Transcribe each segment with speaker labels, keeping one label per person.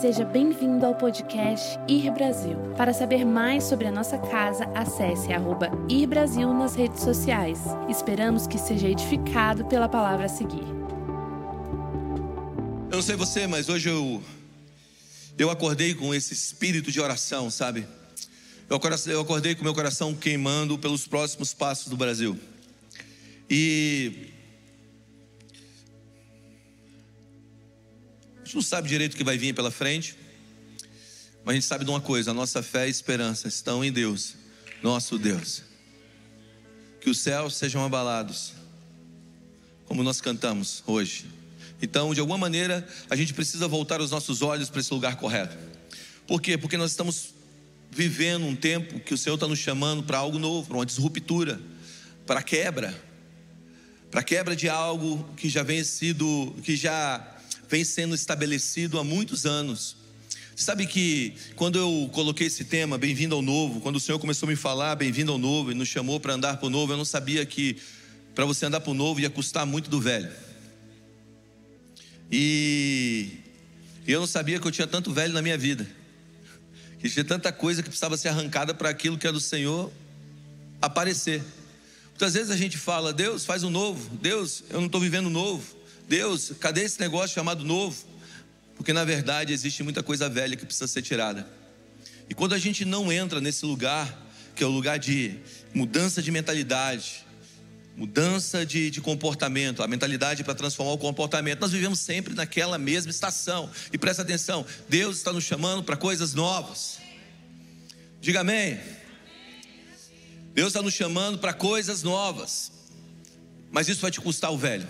Speaker 1: Seja bem-vindo ao podcast Ir Brasil. Para saber mais sobre a nossa casa, acesse arroba Ir Brasil nas redes sociais. Esperamos que seja edificado pela palavra a seguir.
Speaker 2: Eu não sei você, mas hoje eu eu acordei com esse espírito de oração, sabe? Eu acordei com meu coração queimando pelos próximos passos do Brasil. E gente não sabe direito o que vai vir pela frente, mas a gente sabe de uma coisa: a nossa fé e esperança estão em Deus, nosso Deus. Que os céus sejam abalados, como nós cantamos hoje. Então, de alguma maneira, a gente precisa voltar os nossos olhos para esse lugar correto. Por quê? Porque nós estamos vivendo um tempo que o Senhor está nos chamando para algo novo, para uma disruptura, para quebra, para quebra de algo que já vem sido, que já vem sendo estabelecido há muitos anos. Sabe que quando eu coloquei esse tema, bem-vindo ao novo, quando o Senhor começou a me falar, bem-vindo ao novo, e nos chamou para andar para o novo, eu não sabia que para você andar para o novo ia custar muito do velho. E eu não sabia que eu tinha tanto velho na minha vida, que tinha tanta coisa que precisava ser arrancada para aquilo que é do Senhor aparecer. Muitas vezes a gente fala, Deus faz o um novo, Deus, eu não estou vivendo novo. Deus, cadê esse negócio chamado novo? Porque na verdade existe muita coisa velha que precisa ser tirada. E quando a gente não entra nesse lugar, que é o lugar de mudança de mentalidade, mudança de, de comportamento, a mentalidade para transformar o comportamento, nós vivemos sempre naquela mesma estação. E presta atenção, Deus está nos chamando para coisas novas. Diga amém. Deus está nos chamando para coisas novas, mas isso vai te custar o velho.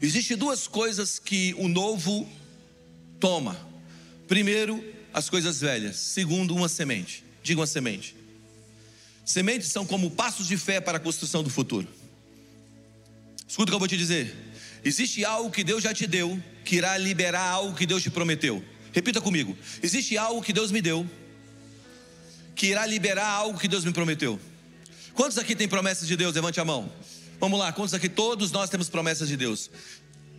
Speaker 2: Existem duas coisas que o novo toma. Primeiro, as coisas velhas. Segundo, uma semente. Diga uma semente. Sementes são como passos de fé para a construção do futuro. Escuta o que eu vou te dizer. Existe algo que Deus já te deu, que irá liberar algo que Deus te prometeu. Repita comigo. Existe algo que Deus me deu, que irá liberar algo que Deus me prometeu. Quantos aqui têm promessas de Deus? Levante a mão. Vamos lá, quantos aqui? Todos nós temos promessas de Deus.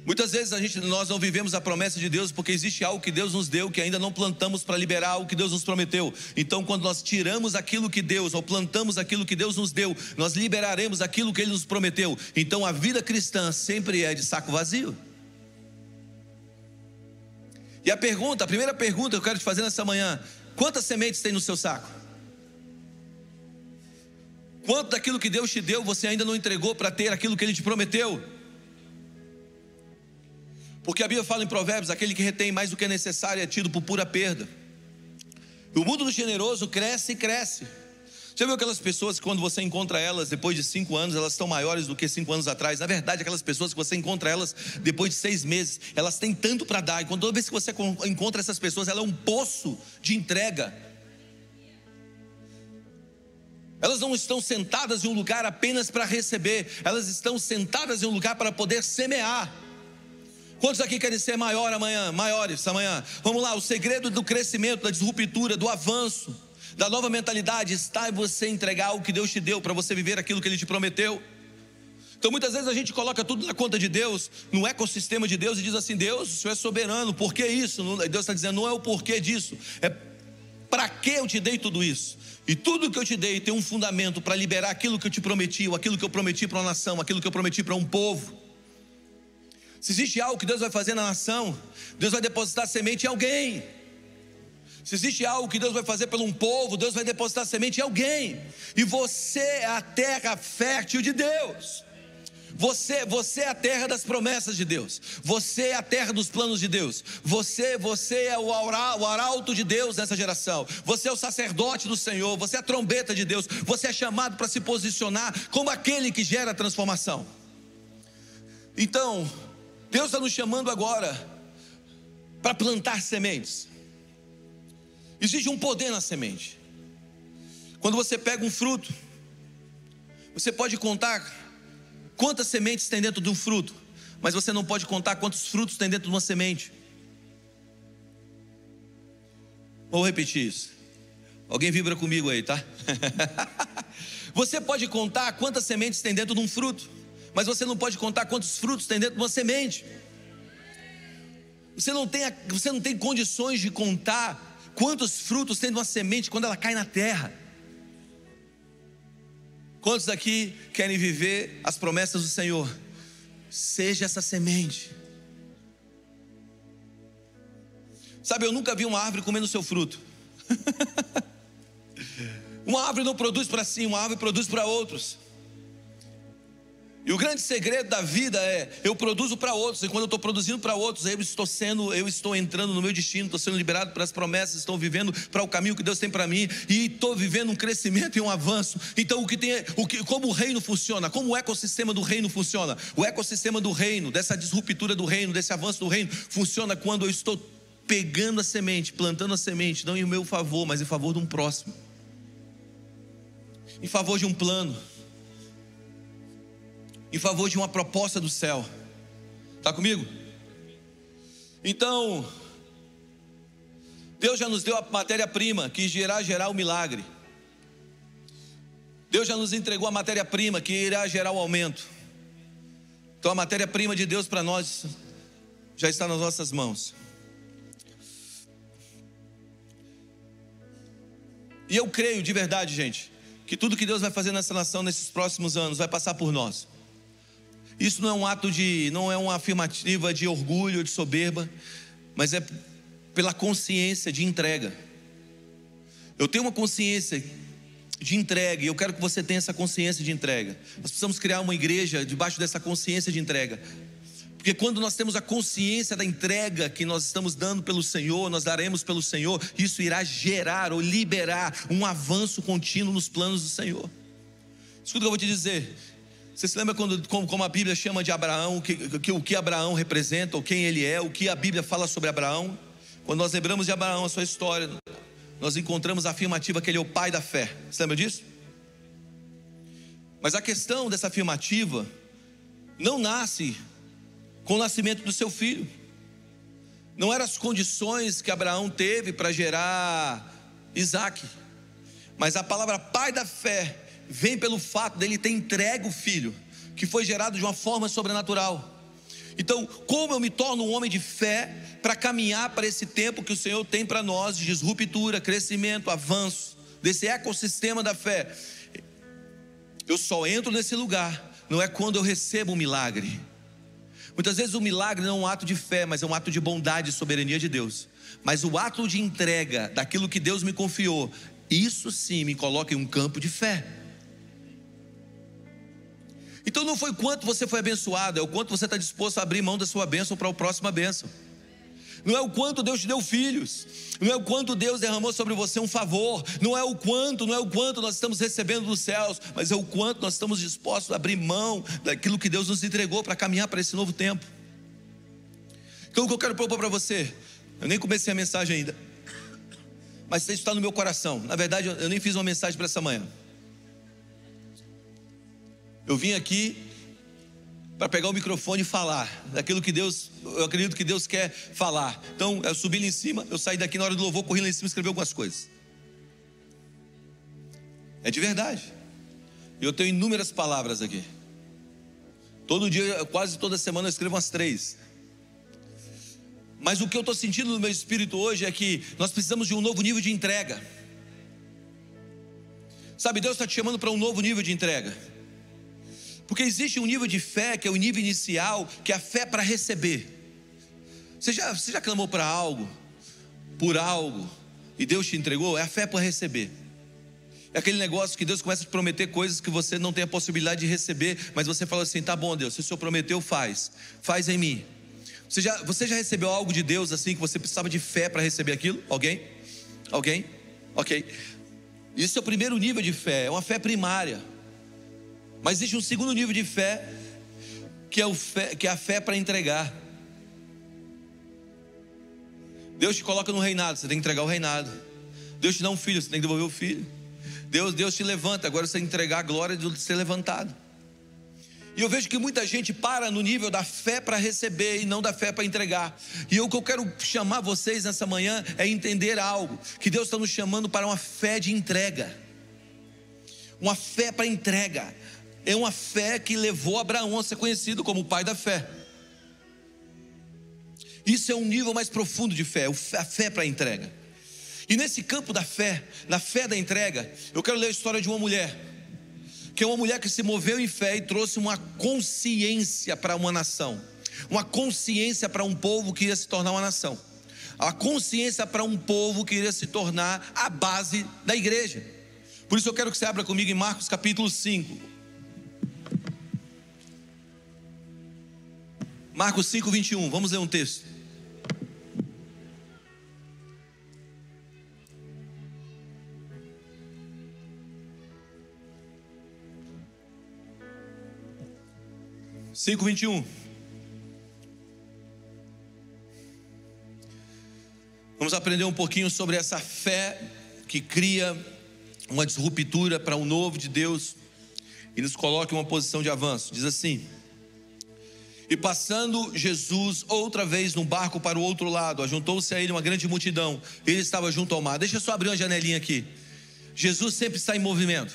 Speaker 2: Muitas vezes a gente, nós não vivemos a promessa de Deus porque existe algo que Deus nos deu que ainda não plantamos para liberar algo que Deus nos prometeu. Então, quando nós tiramos aquilo que Deus ou plantamos aquilo que Deus nos deu, nós liberaremos aquilo que Ele nos prometeu. Então, a vida cristã sempre é de saco vazio. E a pergunta, a primeira pergunta que eu quero te fazer nessa manhã: quantas sementes tem no seu saco? Quanto daquilo que Deus te deu você ainda não entregou para ter aquilo que Ele te prometeu? Porque a Bíblia fala em Provérbios: aquele que retém mais do que é necessário é tido por pura perda. E o mundo do generoso cresce e cresce. Já viu aquelas pessoas que quando você encontra elas depois de cinco anos, elas estão maiores do que cinco anos atrás? Na verdade, aquelas pessoas que você encontra elas depois de seis meses, elas têm tanto para dar. E quando toda vez que você encontra essas pessoas, ela é um poço de entrega. Elas não estão sentadas em um lugar apenas para receber, elas estão sentadas em um lugar para poder semear. Quantos aqui querem ser maior amanhã, maiores amanhã? Vamos lá, o segredo do crescimento, da disruptura, do avanço, da nova mentalidade está em você entregar o que Deus te deu para você viver aquilo que Ele te prometeu. Então muitas vezes a gente coloca tudo na conta de Deus, no ecossistema de Deus e diz assim: Deus, o Senhor é soberano, por que isso? Deus está dizendo: não é o porquê disso, é para que eu te dei tudo isso? E tudo que eu te dei tem um fundamento para liberar aquilo que eu te prometi, ou aquilo que eu prometi para uma nação, aquilo que eu prometi para um povo. Se existe algo que Deus vai fazer na nação, Deus vai depositar semente em alguém. Se existe algo que Deus vai fazer pelo um povo, Deus vai depositar semente em alguém. E você é a terra fértil de Deus. Você, você é a terra das promessas de Deus. Você é a terra dos planos de Deus. Você, você é o, aura, o arauto de Deus nessa geração. Você é o sacerdote do Senhor. Você é a trombeta de Deus. Você é chamado para se posicionar como aquele que gera transformação. Então, Deus está nos chamando agora para plantar sementes. Existe um poder na semente. Quando você pega um fruto, você pode contar quantas sementes tem dentro de um fruto, mas você não pode contar quantos frutos tem dentro de uma semente. Vou repetir isso. Alguém vibra comigo aí, tá? você pode contar quantas sementes tem dentro de um fruto, mas você não pode contar quantos frutos tem dentro de uma semente. Você não tem, você não tem condições de contar quantos frutos tem uma semente quando ela cai na terra. Quantos aqui querem viver as promessas do Senhor? Seja essa semente. Sabe, eu nunca vi uma árvore comendo seu fruto. uma árvore não produz para si, uma árvore produz para outros. E o grande segredo da vida é eu produzo para outros, e quando eu estou produzindo para outros, eu estou sendo, eu estou entrando no meu destino, estou sendo liberado para as promessas, estou vivendo para o caminho que Deus tem para mim, e estou vivendo um crescimento e um avanço. Então, o que tem, o que, como o reino funciona, como o ecossistema do reino funciona? O ecossistema do reino, dessa disruptura do reino, desse avanço do reino, funciona quando eu estou pegando a semente, plantando a semente, não em meu favor, mas em favor de um próximo, em favor de um plano em favor de uma proposta do céu. Está comigo? Então, Deus já nos deu a matéria-prima que irá gerar o milagre. Deus já nos entregou a matéria-prima que irá gerar o aumento. Então a matéria-prima de Deus para nós já está nas nossas mãos. E eu creio de verdade, gente, que tudo que Deus vai fazer nessa nação nesses próximos anos vai passar por nós. Isso não é um ato de, não é uma afirmativa de orgulho, de soberba, mas é pela consciência de entrega. Eu tenho uma consciência de entrega, e eu quero que você tenha essa consciência de entrega. Nós precisamos criar uma igreja debaixo dessa consciência de entrega. Porque quando nós temos a consciência da entrega que nós estamos dando pelo Senhor, nós daremos pelo Senhor, isso irá gerar ou liberar um avanço contínuo nos planos do Senhor. Escuta o que eu vou te dizer. Você se lembra quando, como, como a Bíblia chama de Abraão, que, que, o que Abraão representa, ou quem ele é, o que a Bíblia fala sobre Abraão? Quando nós lembramos de Abraão, a sua história, nós encontramos a afirmativa que ele é o pai da fé. Você lembra disso? Mas a questão dessa afirmativa não nasce com o nascimento do seu filho. Não eram as condições que Abraão teve para gerar Isaac. Mas a palavra pai da fé vem pelo fato dele ter entregue o filho, que foi gerado de uma forma sobrenatural. Então, como eu me torno um homem de fé para caminhar para esse tempo que o Senhor tem para nós de disruptura, crescimento, avanço, desse ecossistema da fé? Eu só entro nesse lugar, não é quando eu recebo um milagre. Muitas vezes o milagre não é um ato de fé, mas é um ato de bondade e soberania de Deus. Mas o ato de entrega daquilo que Deus me confiou, isso sim me coloca em um campo de fé. Então não foi quanto você foi abençoado, é o quanto você está disposto a abrir mão da sua bênção para a próxima bênção. Não é o quanto Deus te deu filhos, não é o quanto Deus derramou sobre você um favor, não é o quanto, não é o quanto nós estamos recebendo dos céus, mas é o quanto nós estamos dispostos a abrir mão daquilo que Deus nos entregou para caminhar para esse novo tempo. Então o que eu quero propor para você, eu nem comecei a mensagem ainda, mas isso está no meu coração. Na verdade, eu nem fiz uma mensagem para essa manhã. Eu vim aqui para pegar o microfone e falar daquilo que Deus, eu acredito que Deus quer falar. Então, eu subi lá em cima, eu saí daqui na hora do louvor, corri lá em cima e escrevi algumas coisas. É de verdade. Eu tenho inúmeras palavras aqui. Todo dia, quase toda semana, eu escrevo umas três. Mas o que eu estou sentindo no meu espírito hoje é que nós precisamos de um novo nível de entrega. Sabe, Deus está te chamando para um novo nível de entrega. Porque existe um nível de fé, que é o nível inicial, que é a fé para receber. Você já, você já clamou para algo, por algo, e Deus te entregou? É a fé para receber. É aquele negócio que Deus começa a te prometer coisas que você não tem a possibilidade de receber, mas você fala assim: tá bom, Deus, se o Senhor prometeu, faz, faz em mim. Você já, você já recebeu algo de Deus assim que você precisava de fé para receber aquilo? Alguém? Alguém? Ok. Isso é o primeiro nível de fé, é uma fé primária. Mas existe um segundo nível de fé, que é, fé, que é a fé para entregar. Deus te coloca no reinado, você tem que entregar o reinado. Deus te dá um filho, você tem que devolver o filho. Deus, Deus te levanta, agora você tem que entregar a glória de ser levantado. E eu vejo que muita gente para no nível da fé para receber e não da fé para entregar. E o que eu quero chamar vocês nessa manhã é entender algo: que Deus está nos chamando para uma fé de entrega, uma fé para entrega é uma fé que levou Abraão a ser conhecido como o pai da fé. Isso é um nível mais profundo de fé, a fé para a entrega. E nesse campo da fé, na fé da entrega, eu quero ler a história de uma mulher, que é uma mulher que se moveu em fé e trouxe uma consciência para uma nação, uma consciência para um povo que ia se tornar uma nação, a consciência para um povo que iria se tornar a base da igreja. Por isso eu quero que você abra comigo em Marcos capítulo 5. Marcos 5, 21. Vamos ler um texto. Cinco vinte e um. Vamos aprender um pouquinho sobre essa fé que cria uma disruptura para o novo de Deus e nos coloca em uma posição de avanço. Diz assim: E passando Jesus outra vez num barco para o outro lado, ajuntou-se a ele uma grande multidão. Ele estava junto ao mar. Deixa eu só abrir uma janelinha aqui. Jesus sempre está em movimento.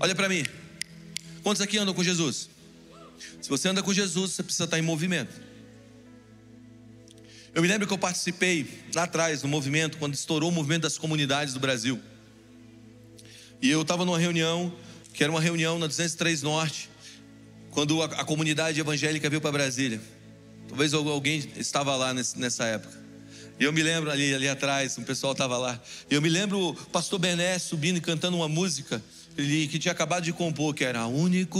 Speaker 2: Olha para mim. Quantos aqui andam com Jesus? Se você anda com Jesus, você precisa estar em movimento. Eu me lembro que eu participei lá atrás no movimento, quando estourou o movimento das comunidades do Brasil. E eu estava numa reunião, que era uma reunião na 203 Norte, quando a, a comunidade evangélica veio para Brasília. Talvez alguém estava lá nesse, nessa época. E eu me lembro ali, ali atrás, o pessoal estava lá. E eu me lembro o pastor Bené subindo e cantando uma música ele, que tinha acabado de compor, que era único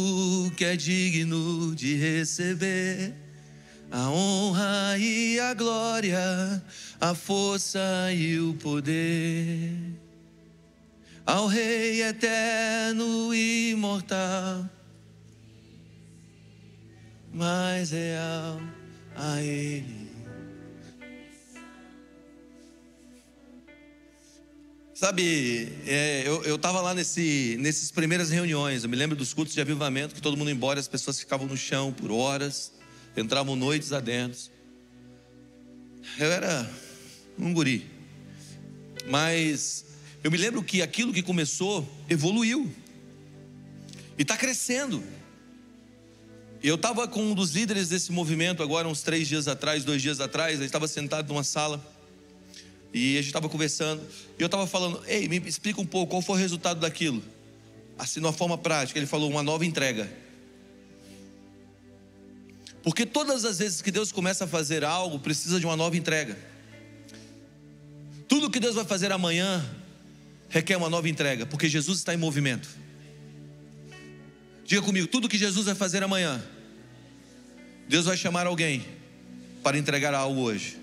Speaker 2: que é digno de receber a honra e a glória, a força e o poder ao Rei eterno e imortal, mais real a Ele. Sabe, é, eu estava lá nesse, nessas primeiras reuniões, eu me lembro dos cultos de avivamento, que todo mundo embora, as pessoas ficavam no chão por horas, entravam noites adentro. Eu era um guri, mas eu me lembro que aquilo que começou evoluiu e está crescendo. Eu estava com um dos líderes desse movimento agora, uns três dias atrás, dois dias atrás, ele estava sentado numa sala e a gente estava conversando. E eu estava falando, ei, me explica um pouco qual foi o resultado daquilo. Assim, de uma forma prática, ele falou, uma nova entrega. Porque todas as vezes que Deus começa a fazer algo, precisa de uma nova entrega. Tudo que Deus vai fazer amanhã requer uma nova entrega, porque Jesus está em movimento. Diga comigo, tudo que Jesus vai fazer amanhã, Deus vai chamar alguém para entregar algo hoje.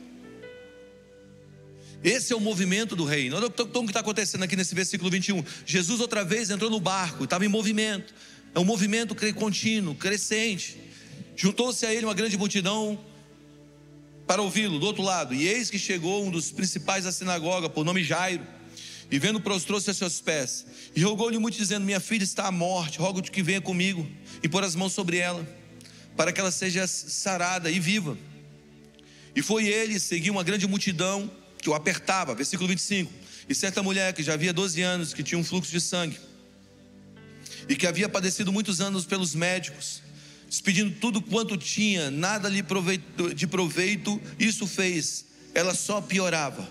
Speaker 2: Esse é o movimento do reino. Olha o que está acontecendo aqui nesse versículo 21. Jesus outra vez entrou no barco, estava em movimento. É um movimento contínuo, crescente. Juntou-se a ele uma grande multidão para ouvi-lo do outro lado. E eis que chegou um dos principais da sinagoga, por nome Jairo e vendo, prostrou-se a seus pés. E rogou-lhe muito, dizendo: Minha filha está à morte, rogo-te que venha comigo e pôr as mãos sobre ela, para que ela seja sarada e viva. E foi ele, seguiu uma grande multidão que o apertava. Versículo 25. E certa mulher que já havia 12 anos, que tinha um fluxo de sangue, e que havia padecido muitos anos pelos médicos, despedindo tudo quanto tinha, nada lhe de proveito, isso fez, ela só piorava.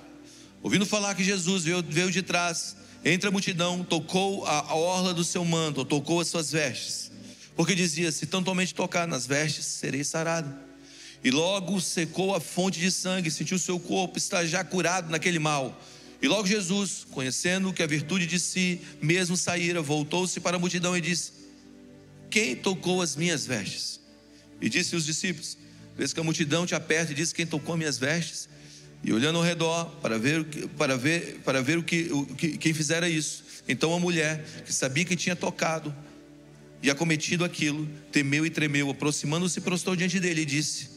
Speaker 2: Ouvindo falar que Jesus veio, veio de trás, entre a multidão, tocou a orla do seu manto, tocou as suas vestes, porque dizia: Se tão somente tocar nas vestes, serei sarado. E logo secou a fonte de sangue, sentiu seu corpo estar já curado naquele mal. E logo Jesus, conhecendo que a virtude de si mesmo saíra, voltou-se para a multidão e disse: Quem tocou as minhas vestes? E disse os discípulos: Vês que a multidão te aperta e diz: Quem tocou minhas vestes? E olhando ao redor para ver, para ver, para ver o que, o, quem fizera isso. Então a mulher, que sabia que tinha tocado e acometido aquilo, temeu e tremeu, aproximando-se, prostrou diante dele e disse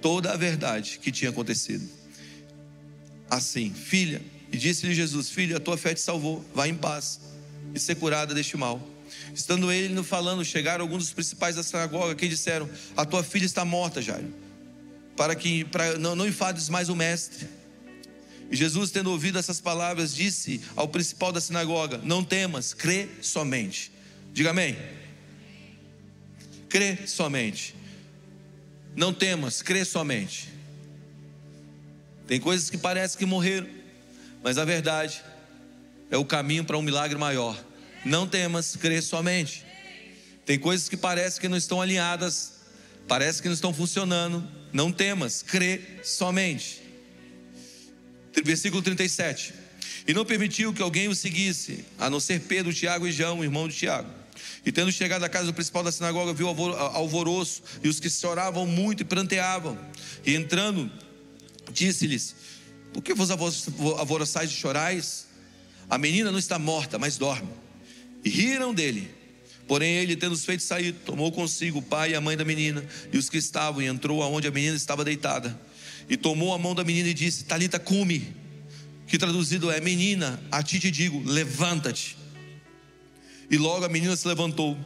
Speaker 2: toda a verdade que tinha acontecido. Assim, filha, e disse-lhe Jesus: Filha, a tua fé te salvou, vá em paz e ser curada deste mal. Estando ele falando, chegaram alguns dos principais da sinagoga que disseram: A tua filha está morta, Jairo para que para, não, não enfades mais o mestre. E Jesus, tendo ouvido essas palavras, disse ao principal da sinagoga: Não temas, crê somente. Diga amém. Crê somente. Não temas, crê somente. Tem coisas que parecem que morreram, mas a verdade é o caminho para um milagre maior. Não temas, crê somente. Tem coisas que parecem que não estão alinhadas, parece que não estão funcionando. Não temas, crê somente. Versículo 37. E não permitiu que alguém o seguisse, a não ser Pedro, Tiago e João, irmão de Tiago. E tendo chegado à casa do principal da sinagoga, viu alvoroço e os que choravam muito e pranteavam. E entrando, disse-lhes: Por que vos alvoroçais e chorais? A menina não está morta, mas dorme. E riram dele. Porém, ele, tendo os feito sair, tomou consigo o pai e a mãe da menina e os que estavam, e entrou aonde a menina estava deitada. E tomou a mão da menina e disse: Talita, cume. Que traduzido é: Menina, a ti te digo, levanta-te. E logo a menina se levantou.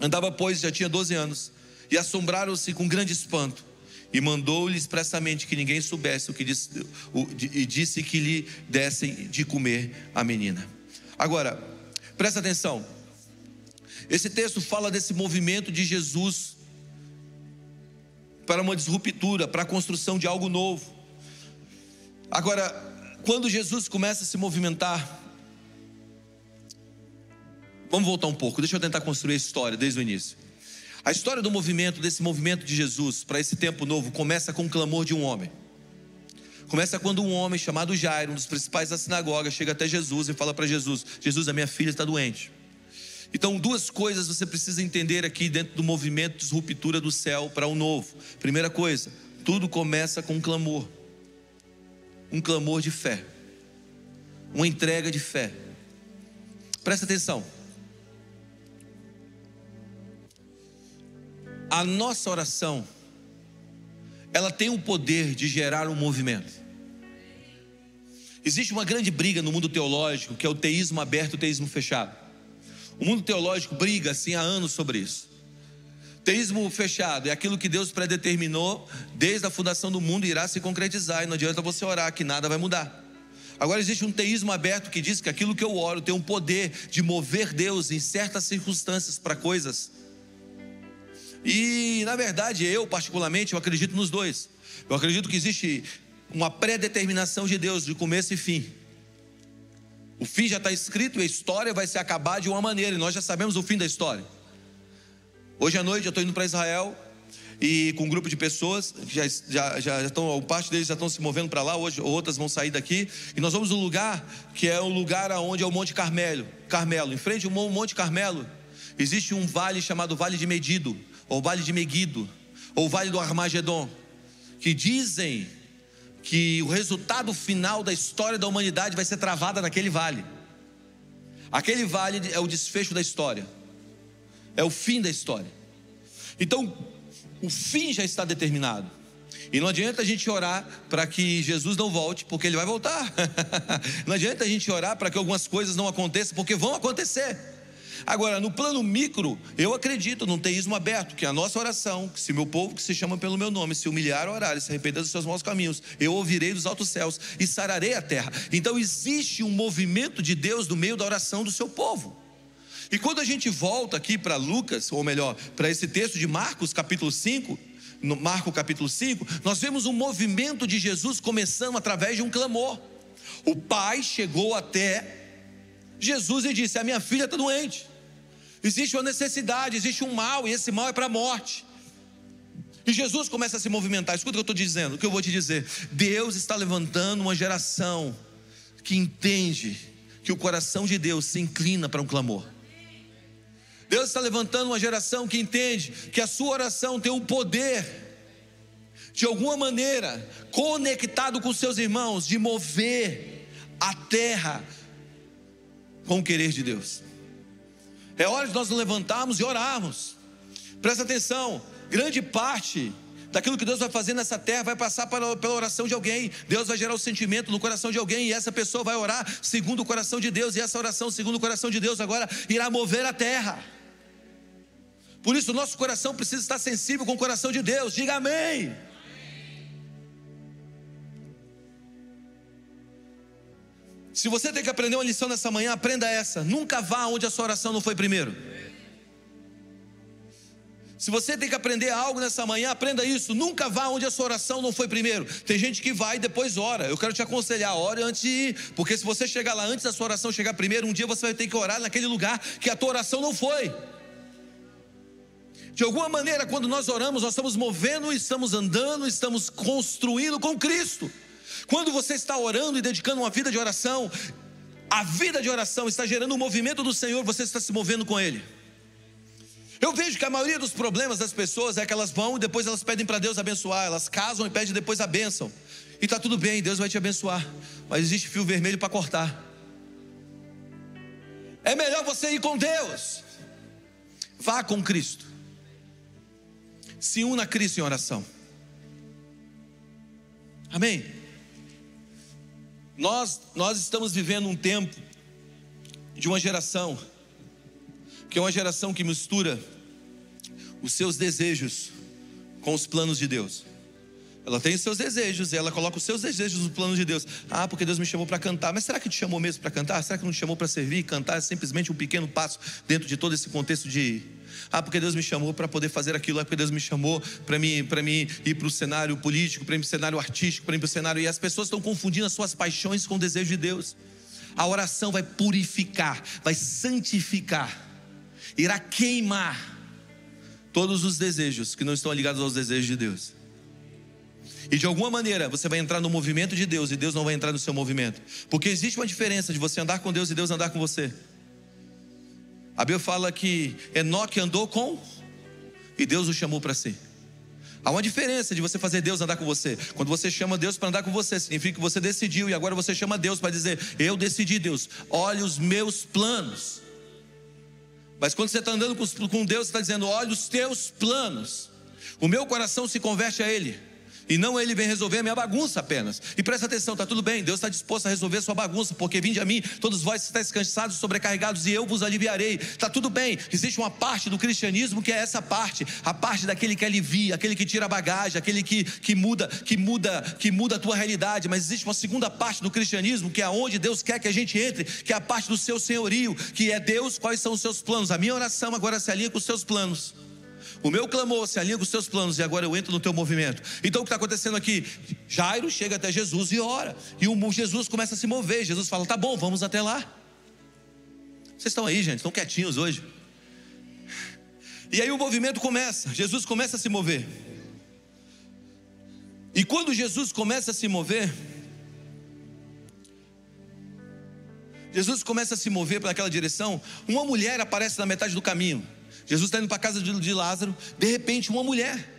Speaker 2: Andava, pois, já tinha 12 anos. E assombraram-se com grande espanto. E mandou-lhe expressamente que ninguém soubesse o que disse, o, e disse que lhe dessem de comer a menina. Agora, presta atenção. Esse texto fala desse movimento de Jesus para uma disruptura, para a construção de algo novo. Agora, quando Jesus começa a se movimentar, Vamos voltar um pouco, deixa eu tentar construir a história desde o início. A história do movimento, desse movimento de Jesus para esse tempo novo, começa com o clamor de um homem. Começa quando um homem chamado Jairo, um dos principais da sinagoga, chega até Jesus e fala para Jesus: Jesus, a minha filha está doente. Então, duas coisas você precisa entender aqui dentro do movimento de ruptura do céu para o novo. Primeira coisa, tudo começa com um clamor. Um clamor de fé. Uma entrega de fé. Presta atenção. A nossa oração, ela tem o poder de gerar um movimento. Existe uma grande briga no mundo teológico, que é o teísmo aberto e o teísmo fechado. O mundo teológico briga assim há anos sobre isso. Teísmo fechado é aquilo que Deus predeterminou desde a fundação do mundo irá se concretizar, e não adianta você orar que nada vai mudar. Agora existe um teísmo aberto que diz que aquilo que eu oro tem um poder de mover Deus em certas circunstâncias para coisas e, na verdade, eu, particularmente, eu acredito nos dois. Eu acredito que existe uma predeterminação de Deus de começo e fim. O fim já está escrito e a história vai se acabar de uma maneira, e nós já sabemos o fim da história. Hoje à noite eu estou indo para Israel e com um grupo de pessoas, já, já, já estão, parte deles já estão se movendo para lá, hoje outras vão sair daqui, e nós vamos no lugar que é um lugar onde é o Monte Carmelo, Carmelo, em frente ao Monte Carmelo, existe um vale chamado Vale de Medido ou Vale de Meguido, ou Vale do Armagedon, que dizem que o resultado final da história da humanidade vai ser travada naquele vale. Aquele vale é o desfecho da história, é o fim da história. Então, o fim já está determinado. E não adianta a gente orar para que Jesus não volte, porque ele vai voltar. não adianta a gente orar para que algumas coisas não aconteçam, porque vão acontecer. Agora, no plano micro, eu acredito num teísmo aberto, que a nossa oração, que se meu povo que se chama pelo meu nome, se humilhar, orar e se arrepender dos seus maus caminhos, eu ouvirei dos altos céus e sararei a terra. Então existe um movimento de Deus no meio da oração do seu povo. E quando a gente volta aqui para Lucas, ou melhor, para esse texto de Marcos, capítulo 5, no Marco capítulo 5, nós vemos um movimento de Jesus começando através de um clamor. O pai chegou até Jesus e disse: A minha filha está doente. Existe uma necessidade, existe um mal, e esse mal é para a morte. E Jesus começa a se movimentar. Escuta o que eu estou dizendo, o que eu vou te dizer. Deus está levantando uma geração que entende que o coração de Deus se inclina para um clamor. Deus está levantando uma geração que entende que a sua oração tem o poder, de alguma maneira, conectado com seus irmãos, de mover a terra com o querer de Deus. É hora de nós nos levantarmos e orarmos. Presta atenção, grande parte daquilo que Deus vai fazer nessa terra vai passar pela, oração de alguém. Deus vai gerar o sentimento no coração de alguém e essa pessoa vai orar segundo o coração de Deus, e essa oração segundo o coração de Deus agora irá mover a terra. Por isso, nosso coração precisa estar sensível com o coração de Deus. Diga amém. Se você tem que aprender uma lição nessa manhã, aprenda essa. Nunca vá onde a sua oração não foi primeiro. Se você tem que aprender algo nessa manhã, aprenda isso. Nunca vá onde a sua oração não foi primeiro. Tem gente que vai e depois ora. Eu quero te aconselhar, ore antes de ir. Porque se você chegar lá antes da sua oração chegar primeiro, um dia você vai ter que orar naquele lugar que a tua oração não foi. De alguma maneira, quando nós oramos, nós estamos movendo, estamos andando, estamos construindo com Cristo. Quando você está orando e dedicando uma vida de oração, a vida de oração está gerando um movimento do Senhor, você está se movendo com Ele. Eu vejo que a maioria dos problemas das pessoas é que elas vão e depois elas pedem para Deus abençoar, elas casam e pedem depois a bênção. E está tudo bem, Deus vai te abençoar, mas existe fio vermelho para cortar. É melhor você ir com Deus. Vá com Cristo. Se una a Cristo em oração. Amém. Nós, nós estamos vivendo um tempo de uma geração que é uma geração que mistura os seus desejos com os planos de Deus. Ela tem os seus desejos, ela coloca os seus desejos nos planos de Deus. Ah, porque Deus me chamou para cantar. Mas será que te chamou mesmo para cantar? Será que não te chamou para servir? Cantar é simplesmente um pequeno passo dentro de todo esse contexto de. Ah, porque Deus me chamou para poder fazer aquilo. Ah, porque Deus me chamou para mim, para mim ir para o cenário político, para ir para o cenário artístico, para ir para o cenário. E as pessoas estão confundindo as suas paixões com o desejo de Deus. A oração vai purificar, vai santificar, irá queimar todos os desejos que não estão ligados aos desejos de Deus. E de alguma maneira você vai entrar no movimento de Deus e Deus não vai entrar no seu movimento. Porque existe uma diferença de você andar com Deus e Deus andar com você. A Bíblia fala que Enoque andou com e Deus o chamou para si. Há uma diferença de você fazer Deus andar com você. Quando você chama Deus para andar com você, significa que você decidiu e agora você chama Deus para dizer: Eu decidi, Deus, olha os meus planos. Mas quando você está andando com Deus, você está dizendo: Olha os teus planos. O meu coração se converte a Ele. E não ele vem resolver a minha bagunça apenas. E presta atenção, está tudo bem, Deus está disposto a resolver a sua bagunça, porque vinde a mim, todos vós que estáis cansados, sobrecarregados, e eu vos aliviarei. Está tudo bem, existe uma parte do cristianismo que é essa parte, a parte daquele que alivia, aquele que tira a bagagem, aquele que, que muda, que muda, que muda a tua realidade. Mas existe uma segunda parte do cristianismo, que é onde Deus quer que a gente entre, que é a parte do seu senhorio, que é Deus, quais são os seus planos. A minha oração agora se alinha com os seus planos. O meu clamor se alinha com os seus planos e agora eu entro no teu movimento. Então o que está acontecendo aqui? Jairo chega até Jesus e ora. E o Jesus começa a se mover. Jesus fala: tá bom, vamos até lá. Vocês estão aí, gente, estão quietinhos hoje. E aí o movimento começa. Jesus começa a se mover. E quando Jesus começa a se mover, Jesus começa a se mover para aquela direção, uma mulher aparece na metade do caminho. Jesus está indo para a casa de Lázaro, de repente, uma mulher.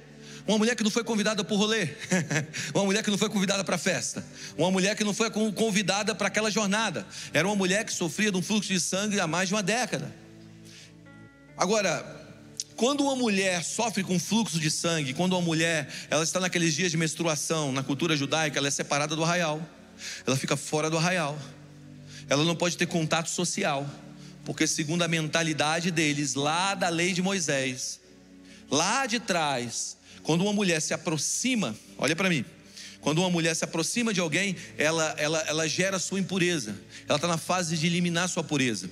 Speaker 2: Uma mulher que não foi convidada para o rolê, uma mulher que não foi convidada para a festa, uma mulher que não foi convidada para aquela jornada. Era uma mulher que sofria de um fluxo de sangue há mais de uma década. Agora, quando uma mulher sofre com fluxo de sangue, quando uma mulher ela está naqueles dias de menstruação, na cultura judaica, ela é separada do arraial, ela fica fora do arraial, ela não pode ter contato social porque segundo a mentalidade deles, lá da lei de Moisés, lá de trás, quando uma mulher se aproxima, olha para mim, quando uma mulher se aproxima de alguém, ela, ela, ela gera sua impureza, ela está na fase de eliminar sua pureza.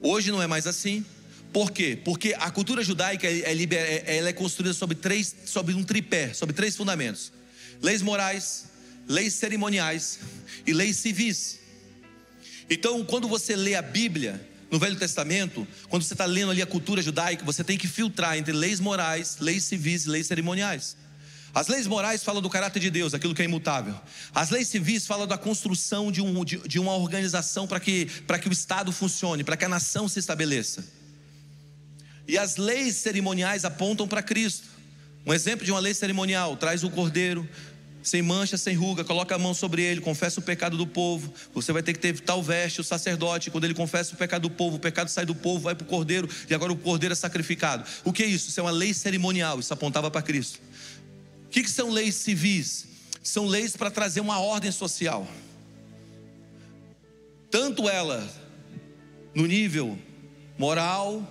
Speaker 2: Hoje não é mais assim. Por quê? Porque a cultura judaica é, é, é, ela é construída sobre, três, sobre um tripé, sobre três fundamentos: leis morais, leis cerimoniais e leis civis. Então, quando você lê a Bíblia, no Velho Testamento, quando você está lendo ali a cultura judaica, você tem que filtrar entre leis morais, leis civis e leis cerimoniais. As leis morais falam do caráter de Deus, aquilo que é imutável. As leis civis falam da construção de, um, de, de uma organização para que, que o Estado funcione, para que a nação se estabeleça. E as leis cerimoniais apontam para Cristo. Um exemplo de uma lei cerimonial: traz o cordeiro, sem mancha, sem ruga, coloca a mão sobre ele, confessa o pecado do povo. Você vai ter que ter tal veste, o sacerdote, quando ele confessa o pecado do povo, o pecado sai do povo, vai para o cordeiro, e agora o cordeiro é sacrificado. O que é isso? Isso é uma lei cerimonial, isso apontava para Cristo. O que, que são leis civis? São leis para trazer uma ordem social. Tanto ela no nível moral,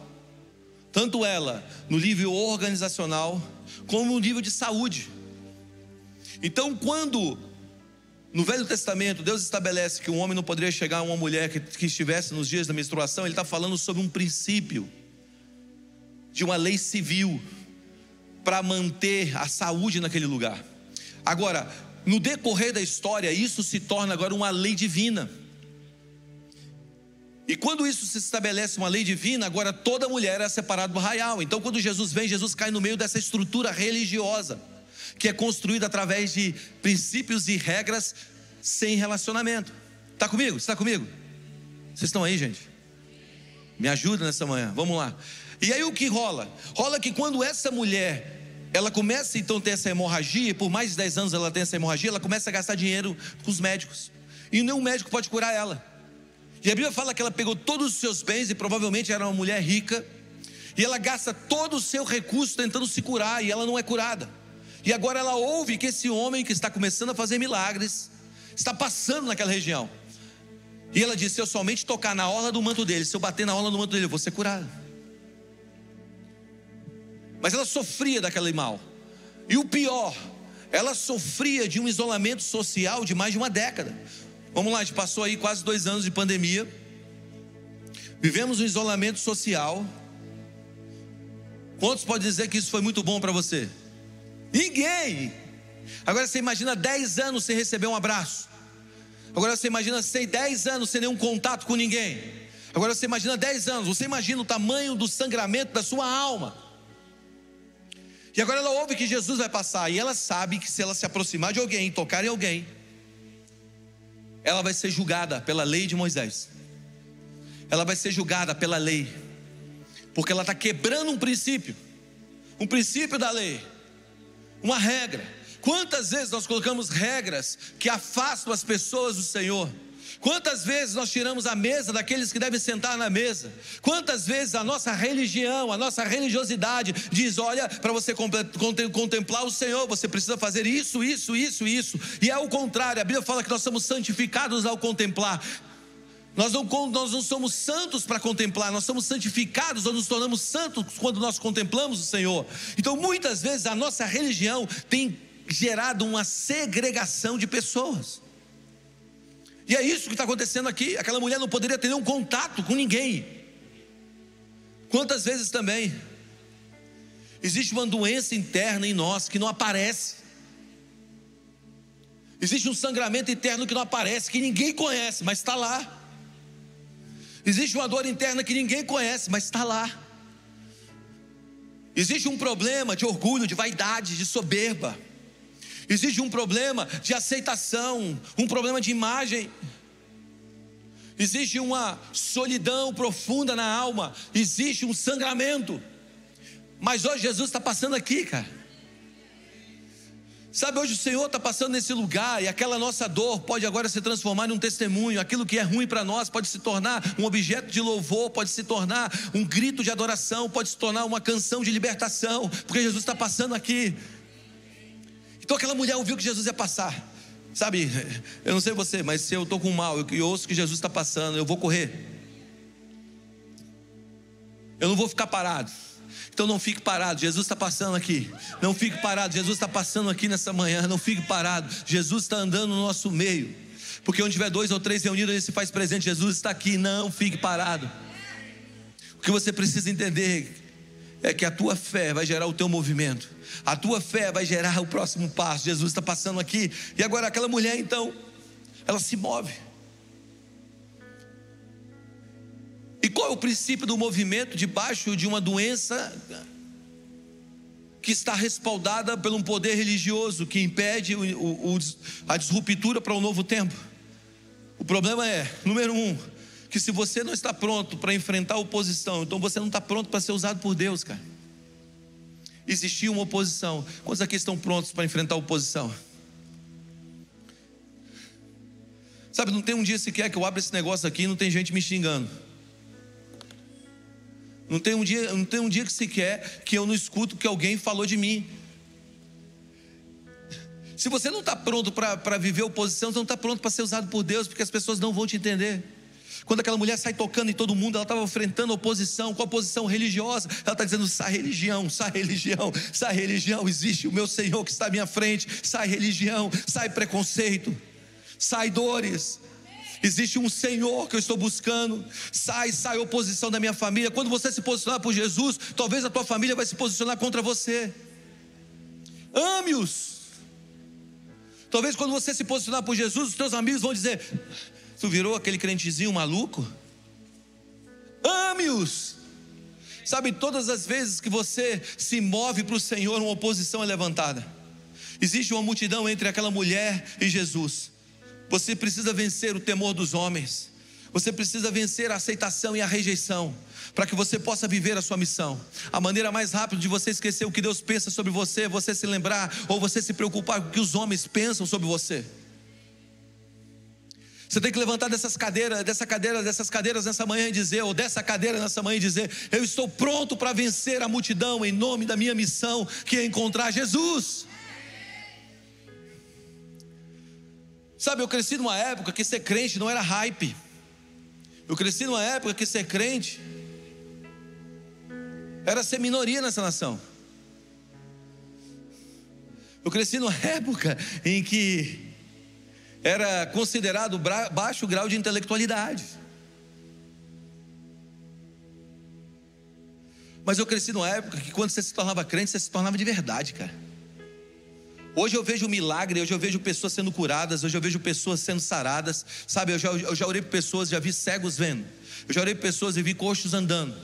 Speaker 2: tanto ela no nível organizacional, como no nível de saúde. Então, quando no Velho Testamento Deus estabelece que um homem não poderia chegar a uma mulher que, que estivesse nos dias da menstruação, Ele está falando sobre um princípio de uma lei civil para manter a saúde naquele lugar. Agora, no decorrer da história, isso se torna agora uma lei divina. E quando isso se estabelece uma lei divina, agora toda mulher é separada do arraial. Então, quando Jesus vem, Jesus cai no meio dessa estrutura religiosa, que é construída através de princípios e regras sem relacionamento. Está comigo? Está comigo? Vocês estão aí, gente? Me ajuda nessa manhã. Vamos lá. E aí o que rola? Rola que quando essa mulher ela começa então a ter essa hemorragia, por mais de 10 anos ela tem essa hemorragia, ela começa a gastar dinheiro com os médicos. E nenhum médico pode curar ela. E a Bíblia fala que ela pegou todos os seus bens, e provavelmente era uma mulher rica, e ela gasta todo o seu recurso tentando se curar, e ela não é curada. E agora ela ouve que esse homem que está começando a fazer milagres, está passando naquela região. E ela disse: Se eu somente tocar na orla do manto dele, se eu bater na orla do manto dele, eu vou ser curada. Mas ela sofria daquele mal. E o pior, ela sofria de um isolamento social de mais de uma década. Vamos lá, a gente passou aí quase dois anos de pandemia. Vivemos um isolamento social. Quantos podem dizer que isso foi muito bom para você? Ninguém! Agora você imagina 10 anos sem receber um abraço. Agora você imagina sem 10 anos sem nenhum contato com ninguém. Agora você imagina 10 anos, você imagina o tamanho do sangramento da sua alma. E agora ela ouve que Jesus vai passar, e ela sabe que se ela se aproximar de alguém, tocar em alguém, ela vai ser julgada pela lei de Moisés. Ela vai ser julgada pela lei, porque ela está quebrando um princípio, um princípio da lei, uma regra. Quantas vezes nós colocamos regras que afastam as pessoas do Senhor? Quantas vezes nós tiramos a mesa daqueles que devem sentar na mesa? Quantas vezes a nossa religião, a nossa religiosidade diz: olha, para você contemplar o Senhor, você precisa fazer isso, isso, isso, isso. E é o contrário, a Bíblia fala que nós somos santificados ao contemplar. Nós não, nós não somos santos para contemplar, nós somos santificados ou nos tornamos santos quando nós contemplamos o Senhor. Então, muitas vezes, a nossa religião tem gerado uma segregação de pessoas. E é isso que está acontecendo aqui. Aquela mulher não poderia ter nenhum contato com ninguém. Quantas vezes também existe uma doença interna em nós que não aparece. Existe um sangramento interno que não aparece, que ninguém conhece, mas está lá. Existe uma dor interna que ninguém conhece, mas está lá. Existe um problema de orgulho, de vaidade, de soberba. Existe um problema de aceitação, um problema de imagem. Existe uma solidão profunda na alma, existe um sangramento. Mas hoje Jesus está passando aqui, cara. Sabe, hoje o Senhor está passando nesse lugar e aquela nossa dor pode agora se transformar em um testemunho. Aquilo que é ruim para nós pode se tornar um objeto de louvor, pode se tornar um grito de adoração, pode se tornar uma canção de libertação, porque Jesus está passando aqui. Então aquela mulher ouviu que Jesus ia passar. Sabe, eu não sei você, mas se eu estou com mal e ouço que Jesus está passando, eu vou correr. Eu não vou ficar parado. Então não fique parado, Jesus está passando aqui. Não fique parado, Jesus está passando aqui nessa manhã. Não fique parado, Jesus está andando no nosso meio. Porque onde tiver dois ou três reunidos, ele se faz presente. Jesus está aqui, não fique parado. O que você precisa entender é que a tua fé vai gerar o teu movimento. A tua fé vai gerar o próximo passo. Jesus está passando aqui. E agora aquela mulher, então, ela se move. E qual é o princípio do movimento debaixo de uma doença que está respaldada por um poder religioso que impede o, o, a disruptura para um novo tempo? O problema é, número um, que se você não está pronto para enfrentar a oposição, então você não está pronto para ser usado por Deus, cara existia uma oposição. Quantos aqui estão prontos para enfrentar a oposição? Sabe, não tem um dia sequer que eu abro esse negócio aqui e não tem gente me xingando. Não tem um dia, não tem um dia que sequer que eu não escuto que alguém falou de mim. Se você não está pronto para viver oposição, você não está pronto para ser usado por Deus, porque as pessoas não vão te entender. Quando aquela mulher sai tocando em todo mundo, ela estava enfrentando oposição, com a oposição religiosa. Ela está dizendo: sai religião, sai religião, sai religião. Existe o meu Senhor que está à minha frente. Sai religião, sai preconceito, sai dores. Existe um Senhor que eu estou buscando. Sai, sai oposição da minha família. Quando você se posicionar por Jesus, talvez a tua família vai se posicionar contra você. Ame-os. Talvez quando você se posicionar por Jesus, os teus amigos vão dizer: Tu virou aquele crentezinho maluco? Ame-os. Sabe, todas as vezes que você se move para o Senhor, uma oposição é levantada. Existe uma multidão entre aquela mulher e Jesus. Você precisa vencer o temor dos homens. Você precisa vencer a aceitação e a rejeição, para que você possa viver a sua missão. A maneira mais rápida de você esquecer o que Deus pensa sobre você é você se lembrar ou você se preocupar com o que os homens pensam sobre você. Você tem que levantar dessas cadeiras, dessa cadeira, dessas cadeiras nessa manhã e dizer, ou dessa cadeira nessa manhã e dizer: Eu estou pronto para vencer a multidão em nome da minha missão, que é encontrar Jesus. Sabe, eu cresci numa época que ser crente não era hype. Eu cresci numa época que ser crente era ser minoria nessa nação. Eu cresci numa época em que era considerado baixo grau de intelectualidade. Mas eu cresci numa época que quando você se tornava crente, você se tornava de verdade, cara. Hoje eu vejo milagre, hoje eu vejo pessoas sendo curadas, hoje eu vejo pessoas sendo saradas. Sabe, eu já, eu já orei por pessoas, já vi cegos vendo. Eu já orei por pessoas e vi coxos andando.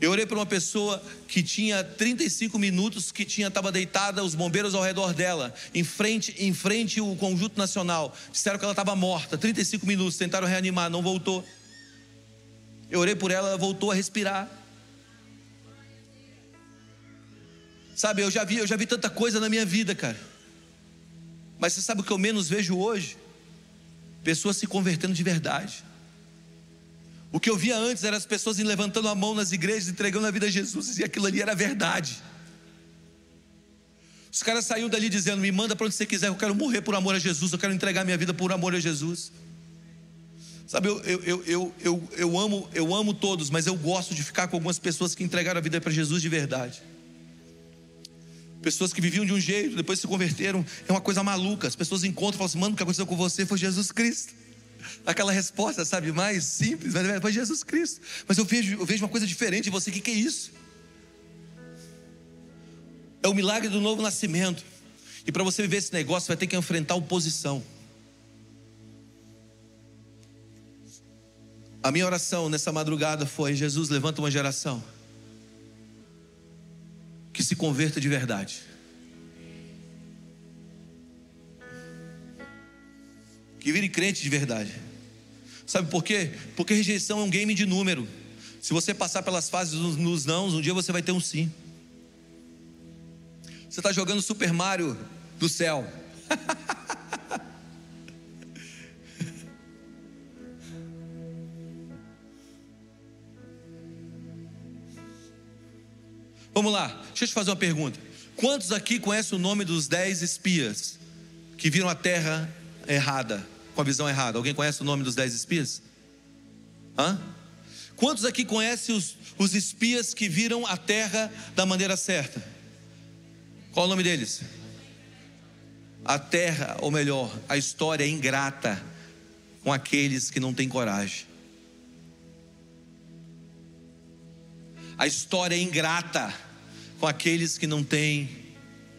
Speaker 2: Eu orei para uma pessoa que tinha 35 minutos, que tinha estava deitada, os bombeiros ao redor dela, em frente, em frente o conjunto nacional. Disseram que ela estava morta. 35 minutos, tentaram reanimar, não voltou. Eu orei por ela, ela voltou a respirar. Sabe, eu já vi, eu já vi tanta coisa na minha vida, cara. Mas você sabe o que eu menos vejo hoje? Pessoas se convertendo de verdade. O que eu via antes eram as pessoas levantando a mão nas igrejas, entregando a vida a Jesus, e aquilo ali era verdade. Os caras saíram dali dizendo: Me manda para onde você quiser, eu quero morrer por amor a Jesus, eu quero entregar minha vida por amor a Jesus. Sabe, eu, eu, eu, eu, eu, amo, eu amo todos, mas eu gosto de ficar com algumas pessoas que entregaram a vida para Jesus de verdade. Pessoas que viviam de um jeito, depois se converteram, é uma coisa maluca. As pessoas encontram e falam assim: mano, o que aconteceu com você foi Jesus Cristo. Aquela resposta, sabe, mais simples, mas foi Jesus Cristo. Mas eu vejo, eu vejo uma coisa diferente em você: o que, que é isso? É o milagre do novo nascimento. E para você viver esse negócio, vai ter que enfrentar oposição. A minha oração nessa madrugada foi: Jesus, levanta uma geração que se converta de verdade. Que vire crente de verdade. Sabe por quê? Porque rejeição é um game de número. Se você passar pelas fases nos nãos, um dia você vai ter um sim. Você está jogando Super Mario do céu. Vamos lá, deixa eu te fazer uma pergunta. Quantos aqui conhecem o nome dos dez espias que viram a terra errada, com a visão errada? Alguém conhece o nome dos dez espias? Hã? Quantos aqui conhecem os, os espias que viram a terra da maneira certa? Qual o nome deles? A terra, ou melhor, a história é ingrata com aqueles que não têm coragem. A história é ingrata com aqueles que não têm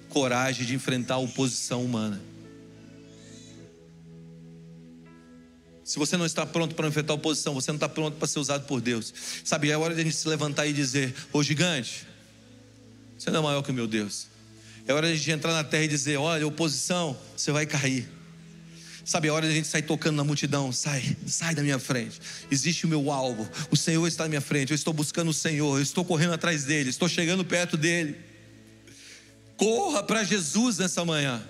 Speaker 2: coragem de enfrentar a oposição humana. Se você não está pronto para enfrentar a oposição, você não está pronto para ser usado por Deus. Sabe, é hora de a gente se levantar e dizer: Ô gigante, você não é maior que o meu Deus. É hora de a gente entrar na terra e dizer: Olha, oposição, você vai cair. Sabe, a hora de a gente sair tocando na multidão, sai, sai da minha frente. Existe o meu alvo, o Senhor está na minha frente, eu estou buscando o Senhor, eu estou correndo atrás dele, estou chegando perto dele. Corra para Jesus nessa manhã.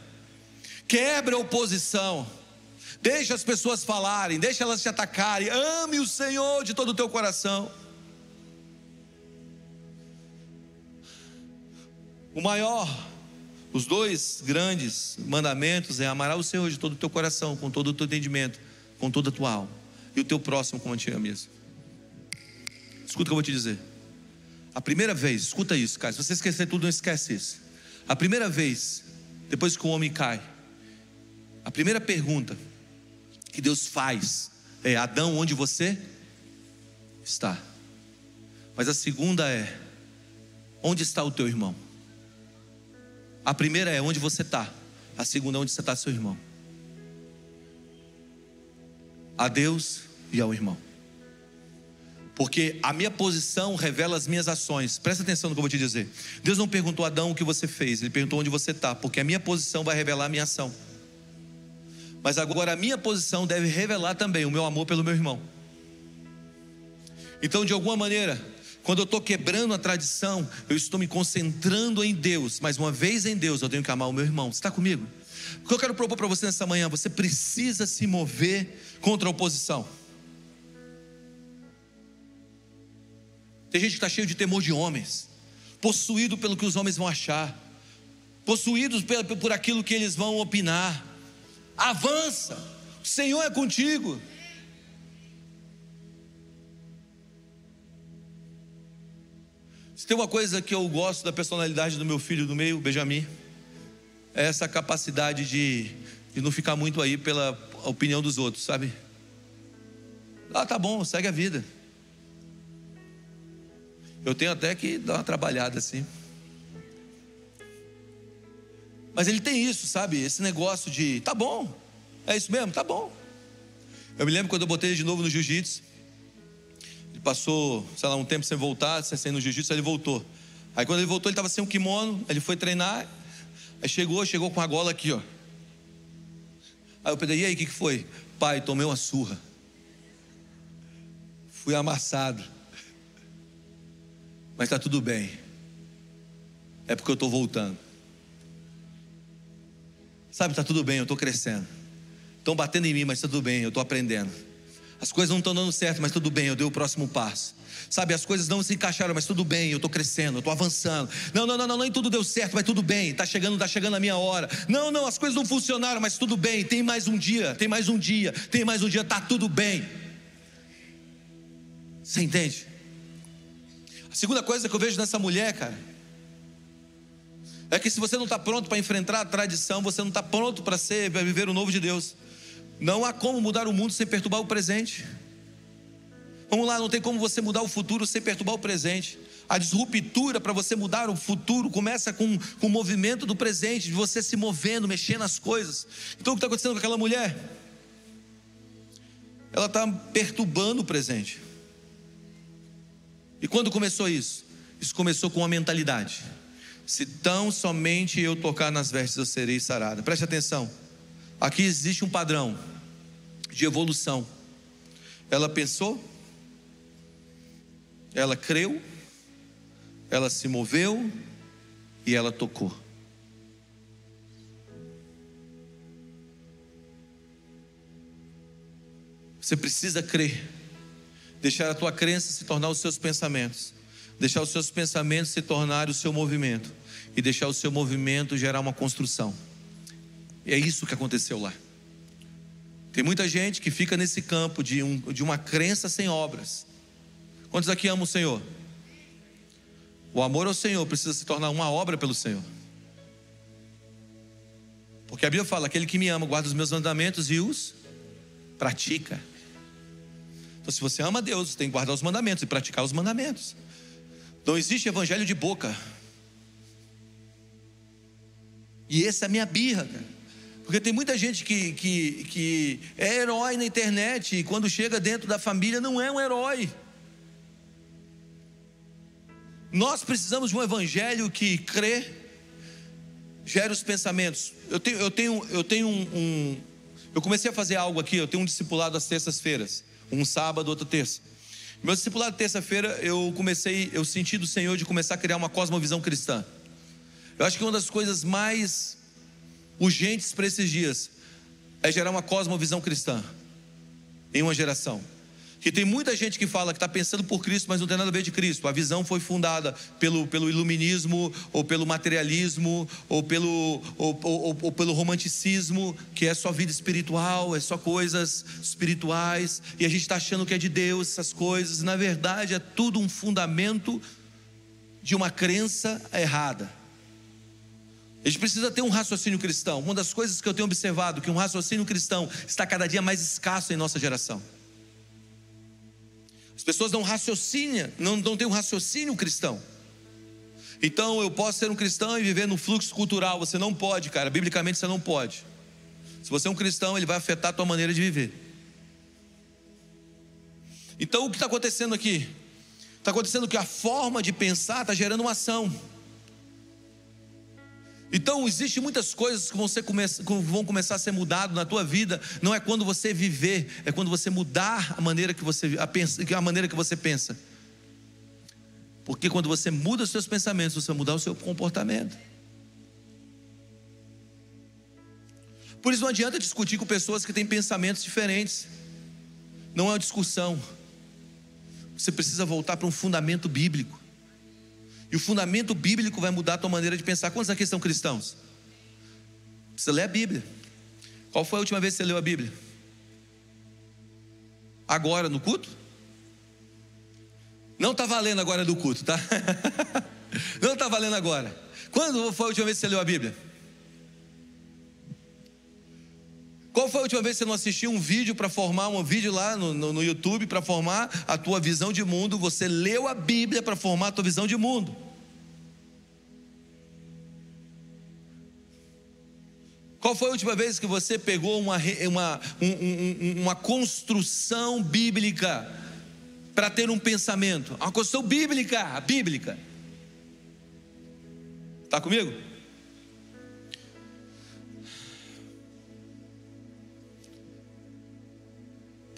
Speaker 2: Quebre a oposição. Deixa as pessoas falarem, deixa elas te atacarem. Ame o Senhor de todo o teu coração. O maior os dois grandes mandamentos é amar o Senhor de todo o teu coração, com todo o teu entendimento, com toda a tua alma, e o teu próximo como a ti mesmo. Escuta o que eu vou te dizer. A primeira vez, escuta isso, cara. Se você esquecer tudo, não esquece isso. A primeira vez, depois que o homem cai, a primeira pergunta que que Deus faz é: Adão, onde você está? Mas a segunda é: onde está o teu irmão? A primeira é onde você está, a segunda é onde você está, seu irmão. A Deus e ao irmão. Porque a minha posição revela as minhas ações. Presta atenção no que eu vou te dizer. Deus não perguntou a Adão o que você fez, ele perguntou onde você está, porque a minha posição vai revelar a minha ação. Mas agora a minha posição deve revelar também o meu amor pelo meu irmão. Então, de alguma maneira, quando eu estou quebrando a tradição, eu estou me concentrando em Deus, mas uma vez em Deus eu tenho que amar o meu irmão. Você está comigo? O que eu quero propor para você nessa manhã, você precisa se mover contra a oposição. Tem gente que está cheio de temor de homens, possuído pelo que os homens vão achar, possuídos por aquilo que eles vão opinar avança, o Senhor é contigo. Tem uma coisa que eu gosto da personalidade do meu filho do meio, Benjamin, é essa capacidade de, de não ficar muito aí pela opinião dos outros, sabe? Ah, tá bom, segue a vida. Eu tenho até que dar uma trabalhada assim. Mas ele tem isso, sabe? Esse negócio de, tá bom, é isso mesmo, tá bom. Eu me lembro quando eu botei ele de novo no jiu-jitsu. Ele passou, sei lá, um tempo sem voltar, sem no jiu-jitsu, ele voltou. Aí quando ele voltou, ele estava sem um kimono, ele foi treinar, aí chegou, chegou com a gola aqui, ó. Aí eu pedi, e aí, o que, que foi? Pai, tomei uma surra. Fui amassado. Mas está tudo bem. É porque eu estou voltando. Sabe, está tudo bem, eu estou crescendo. Estão batendo em mim, mas tudo bem, eu estou aprendendo. As coisas não estão dando certo, mas tudo bem, eu dei o próximo passo. Sabe, as coisas não se encaixaram, mas tudo bem, eu estou crescendo, eu estou avançando. Não, não, não, não, nem tudo deu certo, mas tudo bem, está chegando, está chegando a minha hora. Não, não, as coisas não funcionaram, mas tudo bem, tem mais um dia, tem mais um dia, tem mais um dia, está tudo bem. Você entende? A segunda coisa que eu vejo nessa mulher, cara, é que se você não está pronto para enfrentar a tradição, você não está pronto para ser, para viver o novo de Deus. Não há como mudar o mundo sem perturbar o presente. Vamos lá, não tem como você mudar o futuro sem perturbar o presente. A disruptura para você mudar o futuro começa com, com o movimento do presente, de você se movendo, mexendo as coisas. Então o que está acontecendo com aquela mulher? Ela está perturbando o presente. E quando começou isso? Isso começou com uma mentalidade. Se tão somente eu tocar nas vestes, eu serei sarada. Preste atenção. Aqui existe um padrão de evolução. Ela pensou, ela creu, ela se moveu e ela tocou. Você precisa crer, deixar a tua crença se tornar os seus pensamentos deixar os seus pensamentos se tornar o seu movimento e deixar o seu movimento gerar uma construção. E é isso que aconteceu lá. Tem muita gente que fica nesse campo de, um, de uma crença sem obras. Quantos aqui amam o Senhor? O amor ao Senhor precisa se tornar uma obra pelo Senhor. Porque a Bíblia fala: aquele que me ama guarda os meus mandamentos e os pratica. Então, se você ama Deus, tem que guardar os mandamentos e praticar os mandamentos. Não existe evangelho de boca. E essa é a minha birra, cara. Porque tem muita gente que, que, que é herói na internet e quando chega dentro da família não é um herói. Nós precisamos de um evangelho que crê, gera os pensamentos. Eu tenho, eu tenho, eu tenho um, um Eu comecei a fazer algo aqui, eu tenho um discipulado às terças-feiras, um sábado, outro terça. Meu discipulado terça-feira, eu comecei, eu senti do Senhor de começar a criar uma cosmovisão cristã. Eu acho que uma das coisas mais urgentes para esses dias é gerar uma cosmovisão cristã em uma geração. Que tem muita gente que fala que está pensando por Cristo, mas não tem nada a ver de Cristo. A visão foi fundada pelo, pelo iluminismo, ou pelo materialismo, ou pelo, ou, ou, ou pelo romanticismo, que é só vida espiritual, é só coisas espirituais, e a gente está achando que é de Deus essas coisas. Na verdade, é tudo um fundamento de uma crença errada. A gente precisa ter um raciocínio cristão. Uma das coisas que eu tenho observado que um raciocínio cristão está cada dia mais escasso em nossa geração. As pessoas não raciocinam, não, não têm um raciocínio cristão. Então eu posso ser um cristão e viver no fluxo cultural. Você não pode, cara. Biblicamente você não pode. Se você é um cristão, ele vai afetar a tua maneira de viver. Então o que está acontecendo aqui? Está acontecendo que a forma de pensar está gerando uma ação. Então, existem muitas coisas que vão, vão começar a ser mudadas na tua vida. Não é quando você viver, é quando você mudar a maneira que você, a, pensa, a maneira que você pensa. Porque quando você muda os seus pensamentos, você vai mudar o seu comportamento. Por isso não adianta discutir com pessoas que têm pensamentos diferentes. Não é uma discussão. Você precisa voltar para um fundamento bíblico. E o fundamento bíblico vai mudar a tua maneira de pensar. Quantos aqui são cristãos? Você lê a Bíblia. Qual foi a última vez que você leu a Bíblia? Agora, no culto? Não está valendo agora do culto, tá? Não está valendo agora. Quando foi a última vez que você leu a Bíblia? Qual foi a última vez que você não assistiu um vídeo para formar um vídeo lá no, no, no YouTube para formar a tua visão de mundo? Você leu a Bíblia para formar a tua visão de mundo. Qual foi a última vez que você pegou uma, uma, um, um, uma construção bíblica para ter um pensamento? Uma construção bíblica, bíblica. Está comigo?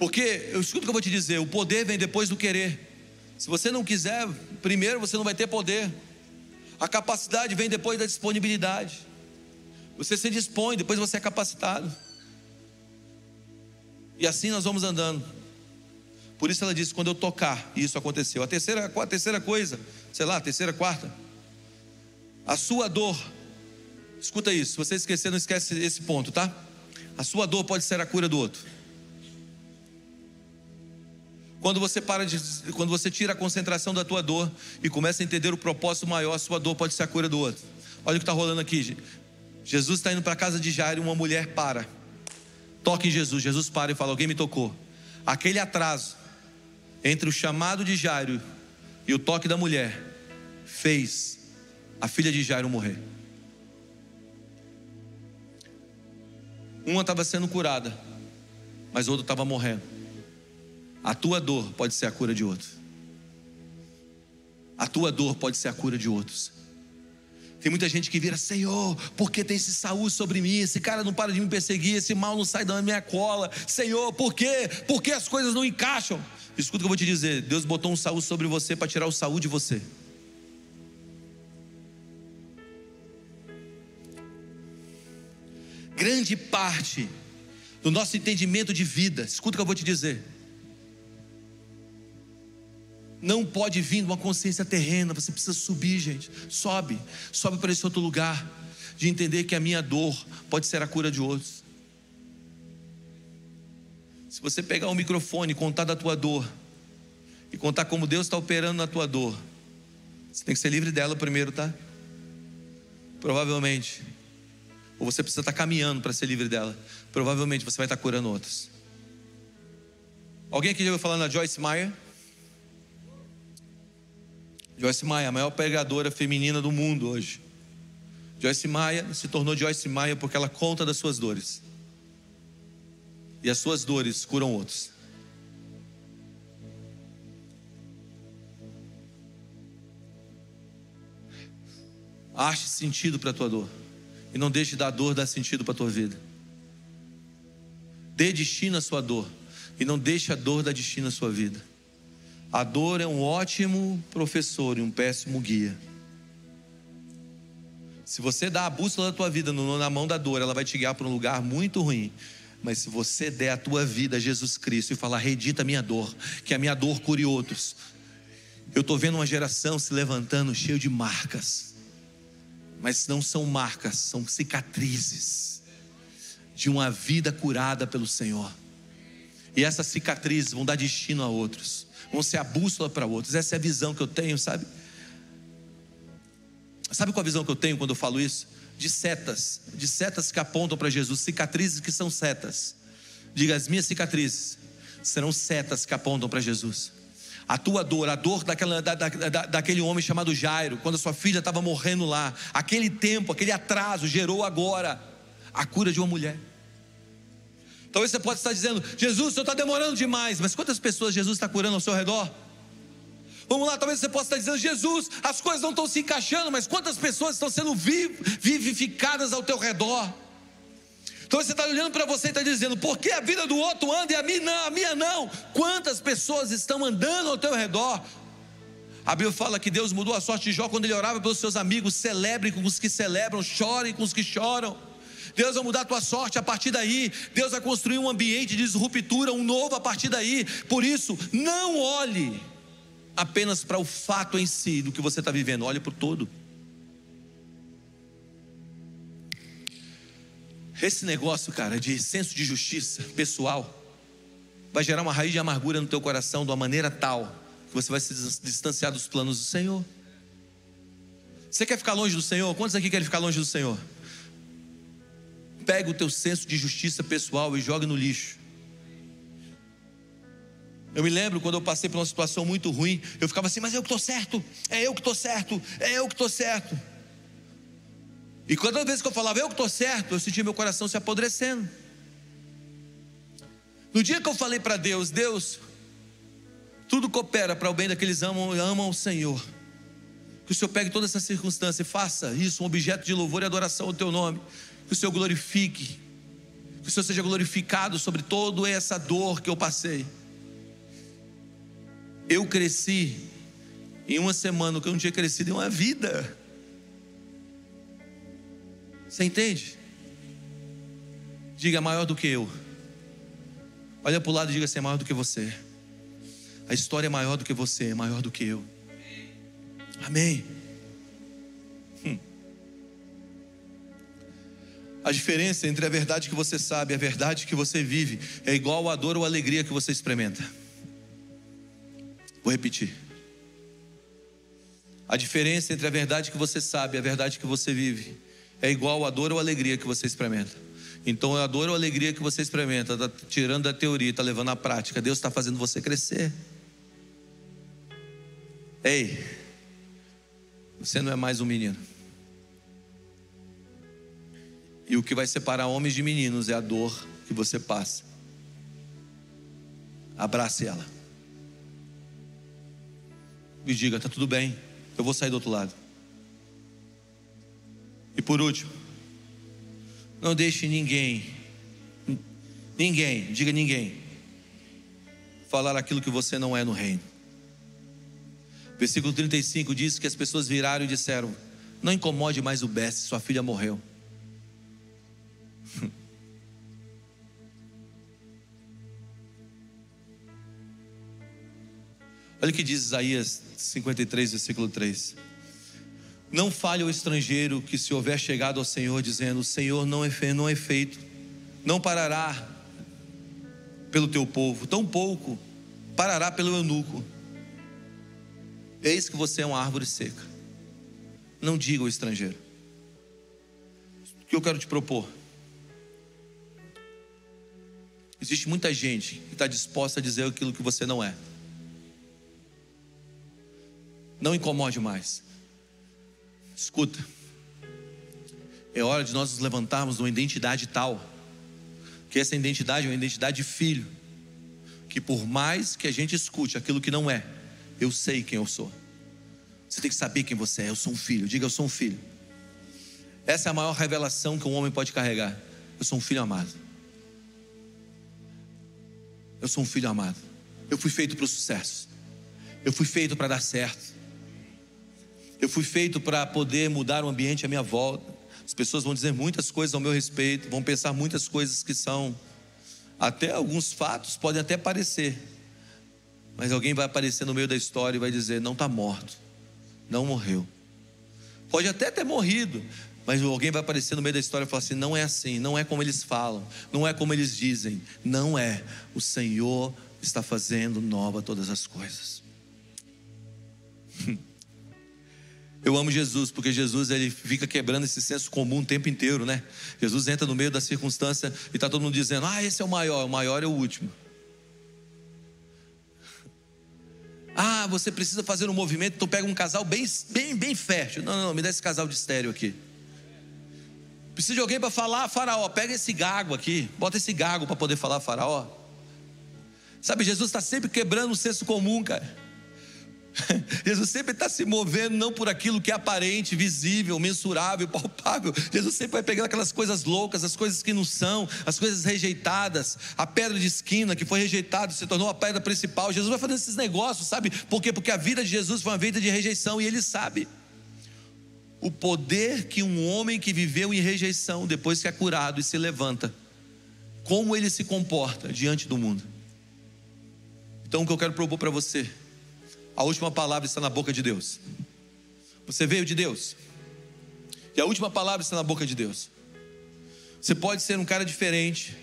Speaker 2: Porque, eu escuto o que eu vou te dizer: o poder vem depois do querer. Se você não quiser, primeiro você não vai ter poder. A capacidade vem depois da disponibilidade. Você se dispõe, depois você é capacitado. E assim nós vamos andando. Por isso ela disse: quando eu tocar, e isso aconteceu. A terceira, a terceira coisa, sei lá, a terceira, quarta. A sua dor, escuta isso, se você esquecer, não esquece esse ponto, tá? A sua dor pode ser a cura do outro. Quando você para de, quando você tira a concentração da tua dor e começa a entender o propósito maior, a sua dor pode ser a cura do outro. Olha o que está rolando aqui. Jesus está indo para a casa de Jairo e uma mulher para. Toca em Jesus. Jesus para e fala: Alguém me tocou. Aquele atraso entre o chamado de Jairo e o toque da mulher fez a filha de Jairo morrer. Uma estava sendo curada, mas o outro estava morrendo. A tua dor pode ser a cura de outro. A tua dor pode ser a cura de outros. Tem muita gente que vira, Senhor, por que tem esse Saúl sobre mim? Esse cara não para de me perseguir, esse mal não sai da minha cola. Senhor, por quê? Por que as coisas não encaixam? Escuta o que eu vou te dizer: Deus botou um Saúl sobre você para tirar o Saúl de você. Grande parte do nosso entendimento de vida, escuta o que eu vou te dizer não pode vir uma consciência terrena, você precisa subir, gente. Sobe, sobe para esse outro lugar, de entender que a minha dor pode ser a cura de outros. Se você pegar o um microfone e contar da tua dor, e contar como Deus está operando na tua dor, você tem que ser livre dela primeiro, tá? Provavelmente. Ou você precisa estar caminhando para ser livre dela. Provavelmente você vai estar curando outros. Alguém aqui já ouviu falar na Joyce Meyer? Joyce Maia, a maior pregadora feminina do mundo hoje. Joyce Maia se tornou Joyce Maia porque ela conta das suas dores. E as suas dores curam outros. Ache sentido para a tua dor. E não deixe da dor dar sentido para a tua vida. Dê destino à sua dor. E não deixe a dor dar destino à sua vida. A dor é um ótimo professor e um péssimo guia. Se você dá a bússola da tua vida na mão da dor, ela vai te guiar para um lugar muito ruim. Mas se você der a tua vida a Jesus Cristo e falar, redita a minha dor, que a minha dor cure outros. Eu estou vendo uma geração se levantando cheio de marcas. Mas não são marcas, são cicatrizes de uma vida curada pelo Senhor. E essas cicatrizes vão dar destino a outros vão ser a bússola para outros. Essa é a visão que eu tenho, sabe? Sabe qual a visão que eu tenho quando eu falo isso? de setas, de setas que apontam para Jesus, cicatrizes que são setas. Diga, as minhas cicatrizes serão setas que apontam para Jesus. A tua dor, a dor daquela, da, da, daquele homem chamado Jairo, quando a sua filha estava morrendo lá, aquele tempo, aquele atraso gerou agora a cura de uma mulher. Talvez você pode estar dizendo, Jesus, o senhor está demorando demais, mas quantas pessoas Jesus está curando ao seu redor? Vamos lá, talvez você possa estar dizendo, Jesus, as coisas não estão se encaixando, mas quantas pessoas estão sendo vivificadas ao teu redor? Então você está olhando para você e está dizendo, por que a vida do outro anda e a minha não, a minha não? Quantas pessoas estão andando ao teu redor? A Bíblia fala que Deus mudou a sorte de Jó quando ele orava pelos seus amigos, celebre com os que celebram, chore com os que choram. Deus vai mudar a tua sorte a partir daí. Deus vai construir um ambiente de disruptura, um novo a partir daí. Por isso, não olhe apenas para o fato em si do que você está vivendo, olhe para o todo. Esse negócio, cara, de senso de justiça pessoal, vai gerar uma raiz de amargura no teu coração de uma maneira tal que você vai se distanciar dos planos do Senhor. Você quer ficar longe do Senhor? Quantos aqui querem ficar longe do Senhor? Pega o teu senso de justiça pessoal e joga no lixo. Eu me lembro quando eu passei por uma situação muito ruim, eu ficava assim, mas eu que estou certo, é eu que estou certo, é eu que estou certo. E cada vez que eu falava eu que estou certo, eu sentia meu coração se apodrecendo. No dia que eu falei para Deus, Deus, tudo coopera para o bem daqueles que amam, amam o Senhor. Que o Senhor pegue toda essa circunstância e faça isso um objeto de louvor e adoração ao teu nome. Que o Senhor glorifique. Que o Senhor seja glorificado sobre toda essa dor que eu passei. Eu cresci em uma semana o que eu não tinha crescido em uma vida. Você entende? Diga maior do que eu. Olha para o lado e diga assim: é maior do que você. A história é maior do que você, é maior do que eu. Amém. A diferença entre a verdade que você sabe e a verdade que você vive é igual a dor ou alegria que você experimenta. Vou repetir. A diferença entre a verdade que você sabe e a verdade que você vive é igual a dor ou alegria que você experimenta. Então, a dor ou a alegria que você experimenta, está tirando da teoria, está levando à prática. Deus está fazendo você crescer. Ei, você não é mais um menino. E o que vai separar homens de meninos é a dor que você passa. Abrace ela e diga: está tudo bem, eu vou sair do outro lado. E por último, não deixe ninguém, ninguém, diga ninguém, falar aquilo que você não é no reino. Versículo 35 diz que as pessoas viraram e disseram: Não incomode mais o Bess, sua filha morreu. Olha o que diz Isaías 53, versículo 3. Não fale o estrangeiro que se houver chegado ao Senhor dizendo: O Senhor não é, feito, não é feito, não parará pelo teu povo, tão pouco parará pelo eunuco. Eis que você é uma árvore seca. Não diga ao estrangeiro. O que eu quero te propor? Existe muita gente que está disposta a dizer aquilo que você não é. Não incomode mais. Escuta. É hora de nós nos levantarmos numa identidade tal, que essa identidade é uma identidade de filho, que por mais que a gente escute aquilo que não é, eu sei quem eu sou. Você tem que saber quem você é. Eu sou um filho. Diga, eu sou um filho. Essa é a maior revelação que um homem pode carregar. Eu sou um filho amado. Eu sou um filho amado. Eu fui feito para o sucesso. Eu fui feito para dar certo. Eu fui feito para poder mudar o ambiente à minha volta. As pessoas vão dizer muitas coisas ao meu respeito, vão pensar muitas coisas que são, até alguns fatos podem até parecer, mas alguém vai aparecer no meio da história e vai dizer: não está morto, não morreu. Pode até ter morrido, mas alguém vai aparecer no meio da história e falar assim: não é assim, não é como eles falam, não é como eles dizem, não é. O Senhor está fazendo nova todas as coisas. Eu amo Jesus, porque Jesus ele fica quebrando esse senso comum o tempo inteiro, né? Jesus entra no meio da circunstância e está todo mundo dizendo: Ah, esse é o maior, o maior é o último. Ah, você precisa fazer um movimento, então pega um casal bem, bem, bem fértil. Não, não, não, me dá esse casal de estéreo aqui. Precisa de alguém para falar, faraó, pega esse gago aqui, bota esse gago para poder falar faraó. Sabe, Jesus está sempre quebrando o senso comum, cara. Jesus sempre está se movendo não por aquilo que é aparente, visível, mensurável, palpável. Jesus sempre vai pegando aquelas coisas loucas, as coisas que não são, as coisas rejeitadas, a pedra de esquina que foi rejeitada se tornou a pedra principal. Jesus vai fazendo esses negócios, sabe? Por quê? Porque a vida de Jesus foi uma vida de rejeição e ele sabe o poder que um homem que viveu em rejeição, depois que é curado e se levanta, como ele se comporta diante do mundo. Então, o que eu quero propor para você a última palavra está na boca de Deus. Você veio de Deus. E a última palavra está na boca de Deus. Você pode ser um cara diferente.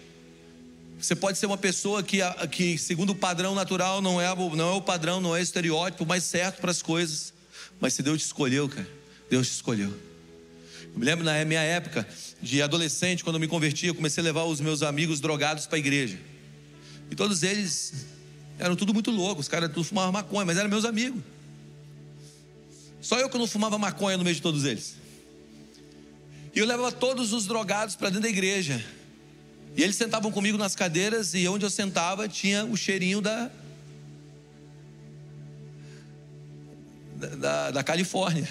Speaker 2: Você pode ser uma pessoa que, que segundo o padrão natural, não é, não é o padrão, não é o estereótipo mais certo para as coisas. Mas se Deus te escolheu, cara, Deus te escolheu. Eu me lembro na minha época de adolescente, quando eu me converti, eu comecei a levar os meus amigos drogados para a igreja. E todos eles eram tudo muito loucos, os caras tudo fumavam maconha, mas eram meus amigos. Só eu que não fumava maconha no meio de todos eles. E eu levava todos os drogados para dentro da igreja. E eles sentavam comigo nas cadeiras e onde eu sentava tinha o cheirinho da da, da Califórnia.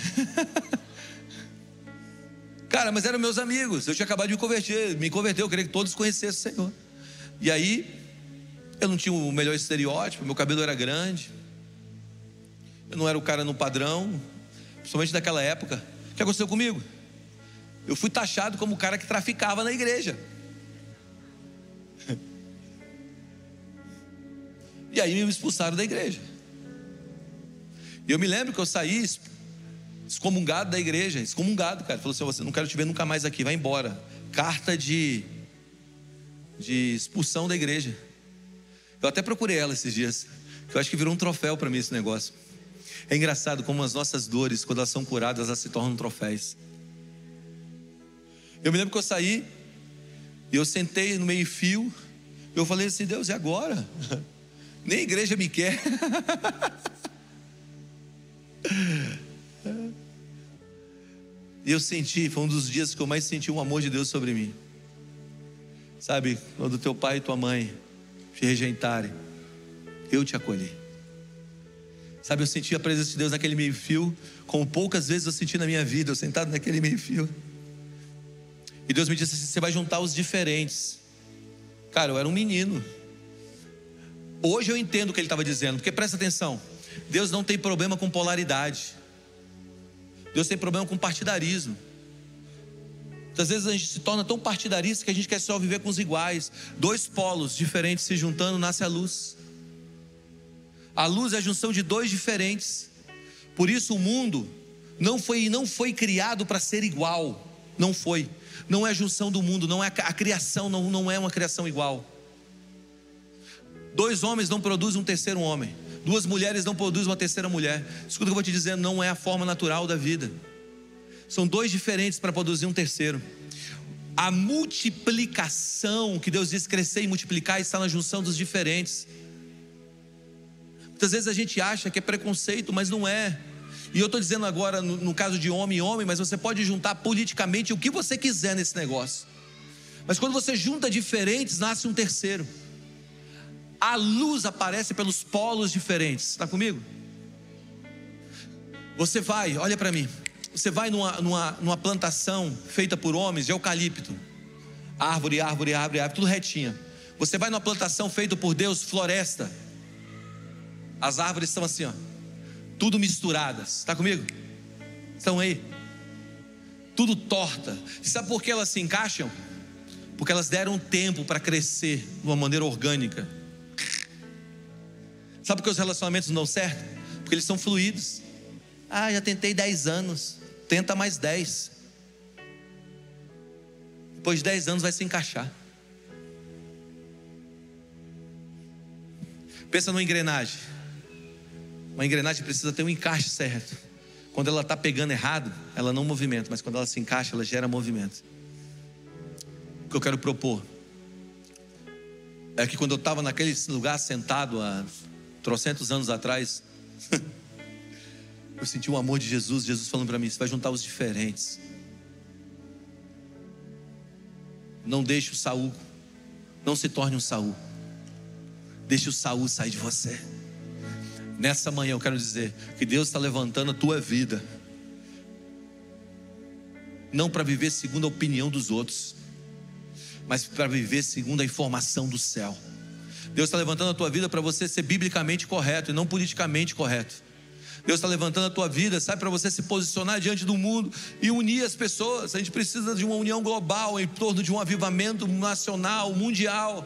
Speaker 2: Cara, mas eram meus amigos. Eu tinha acabado de me converter, me converter, eu queria que todos conhecessem o Senhor. E aí eu não tinha o melhor estereótipo, meu cabelo era grande. Eu não era o cara no padrão, principalmente daquela época. O que aconteceu comigo? Eu fui taxado como o cara que traficava na igreja. E aí me expulsaram da igreja. E eu me lembro que eu saí excomungado da igreja, excomungado, cara. Falou assim: você não quero te ver nunca mais aqui, vai embora. Carta de, de expulsão da igreja. Eu até procurei ela esses dias, eu acho que virou um troféu para mim esse negócio. É engraçado como as nossas dores, quando elas são curadas, elas se tornam troféus. Eu me lembro que eu saí, e eu sentei no meio-fio, eu falei assim: Deus, e agora? Nem a igreja me quer. E eu senti, foi um dos dias que eu mais senti um amor de Deus sobre mim. Sabe, quando teu pai e tua mãe te rejeitarem, eu te acolhi. Sabe, eu senti a presença de Deus naquele meio-fio, como poucas vezes eu senti na minha vida, eu sentado naquele meio-fio. E Deus me disse assim: você vai juntar os diferentes. Cara, eu era um menino. Hoje eu entendo o que ele estava dizendo, porque presta atenção: Deus não tem problema com polaridade, Deus tem problema com partidarismo. Muitas vezes a gente se torna tão partidarista que a gente quer só viver com os iguais. Dois polos diferentes se juntando, nasce a luz. A luz é a junção de dois diferentes. Por isso o mundo não foi não foi criado para ser igual. Não foi. Não é a junção do mundo, não é a, criação, não, não é uma criação igual. Dois homens não produzem um terceiro homem. Duas mulheres não produzem uma terceira mulher. Escuta o que eu vou te dizer, não é a forma natural da vida. São dois diferentes para produzir um terceiro. A multiplicação que Deus diz crescer e multiplicar está na junção dos diferentes. Muitas vezes a gente acha que é preconceito, mas não é. E eu estou dizendo agora, no, no, caso de homem e homem, mas você pode juntar politicamente o que você quiser nesse negócio. Mas quando você junta diferentes, nasce um terceiro. A luz aparece pelos polos diferentes. Está comigo? Você vai, olha para mim. Você vai numa, numa, numa plantação feita por homens de eucalipto, árvore, árvore, árvore, árvore, tudo retinha. Você vai numa plantação feita por Deus, floresta. As árvores estão assim, ó, tudo misturadas. Está comigo? Estão aí? Tudo torta. Sabe por que elas se encaixam? Porque elas deram tempo para crescer de uma maneira orgânica. Sabe por que os relacionamentos não dão certo? Porque eles são fluidos. Ah, já tentei 10 anos. Tenta mais 10. Depois de 10 anos vai se encaixar. Pensa numa engrenagem. Uma engrenagem precisa ter um encaixe certo. Quando ela está pegando errado, ela não movimenta, mas quando ela se encaixa, ela gera movimento. O que eu quero propor é que quando eu estava naquele lugar sentado há trocentos anos atrás, eu senti o amor de Jesus, Jesus falando para mim: você vai juntar os diferentes. Não deixe o Saul, não se torne um Saul. Deixe o Saul sair de você. Nessa manhã eu quero dizer que Deus está levantando a tua vida, não para viver segundo a opinião dos outros, mas para viver segundo a informação do céu. Deus está levantando a tua vida para você ser biblicamente correto e não politicamente correto. Deus está levantando a tua vida, sabe, para você se posicionar diante do mundo e unir as pessoas. A gente precisa de uma união global em torno de um avivamento nacional, mundial.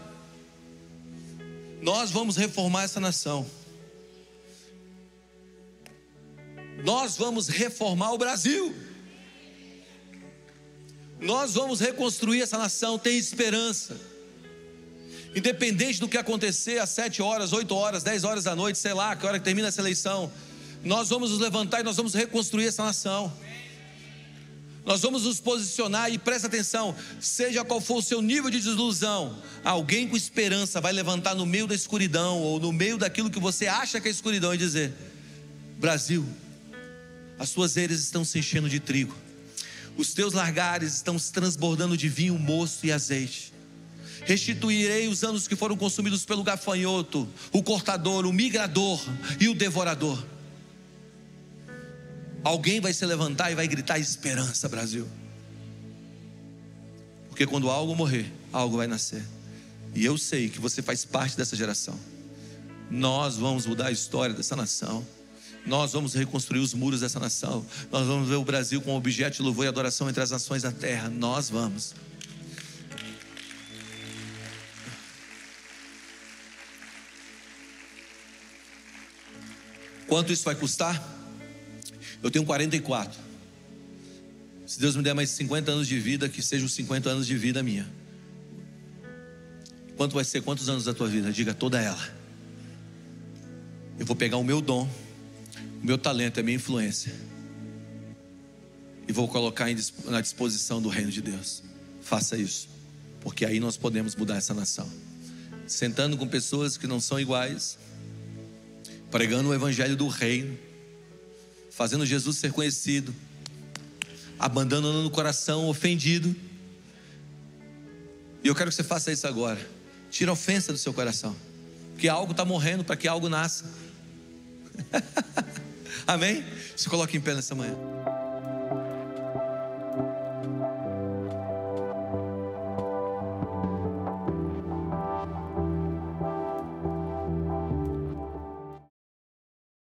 Speaker 2: Nós vamos reformar essa nação. Nós vamos reformar o Brasil. Nós vamos reconstruir essa nação, tem esperança. Independente do que acontecer às sete horas, oito horas, dez horas da noite, sei lá, que hora que termina essa eleição, nós vamos nos levantar e nós vamos reconstruir essa nação. Nós vamos nos posicionar e presta atenção, seja qual for o seu nível de desilusão, alguém com esperança vai levantar no meio da escuridão ou no meio daquilo que você acha que é escuridão e dizer: Brasil, as suas eiras estão se enchendo de trigo, os teus largares estão se transbordando de vinho, moço e azeite. Restituirei os anos que foram consumidos pelo gafanhoto, o cortador, o migrador e o devorador. Alguém vai se levantar e vai gritar esperança, Brasil. Porque quando algo morrer, algo vai nascer. E eu sei que você faz parte dessa geração. Nós vamos mudar a história dessa nação. Nós vamos reconstruir os muros dessa nação. Nós vamos ver o Brasil como objeto de louvor e adoração entre as nações da terra. Nós vamos. Quanto isso vai custar? Eu tenho 44. Se Deus me der mais 50 anos de vida, que sejam 50 anos de vida minha. Quanto vai ser? Quantos anos da tua vida? Diga toda ela. Eu vou pegar o meu dom o meu talento, é minha influência. E vou colocar na disposição do reino de Deus. Faça isso, porque aí nós podemos mudar essa nação. Sentando com pessoas que não são iguais, pregando o evangelho do reino, fazendo Jesus ser conhecido, abandonando o coração ofendido. E eu quero que você faça isso agora. Tira a ofensa do seu coração, porque algo está morrendo para que algo nasça. Amém? Se coloque em pé nessa manhã.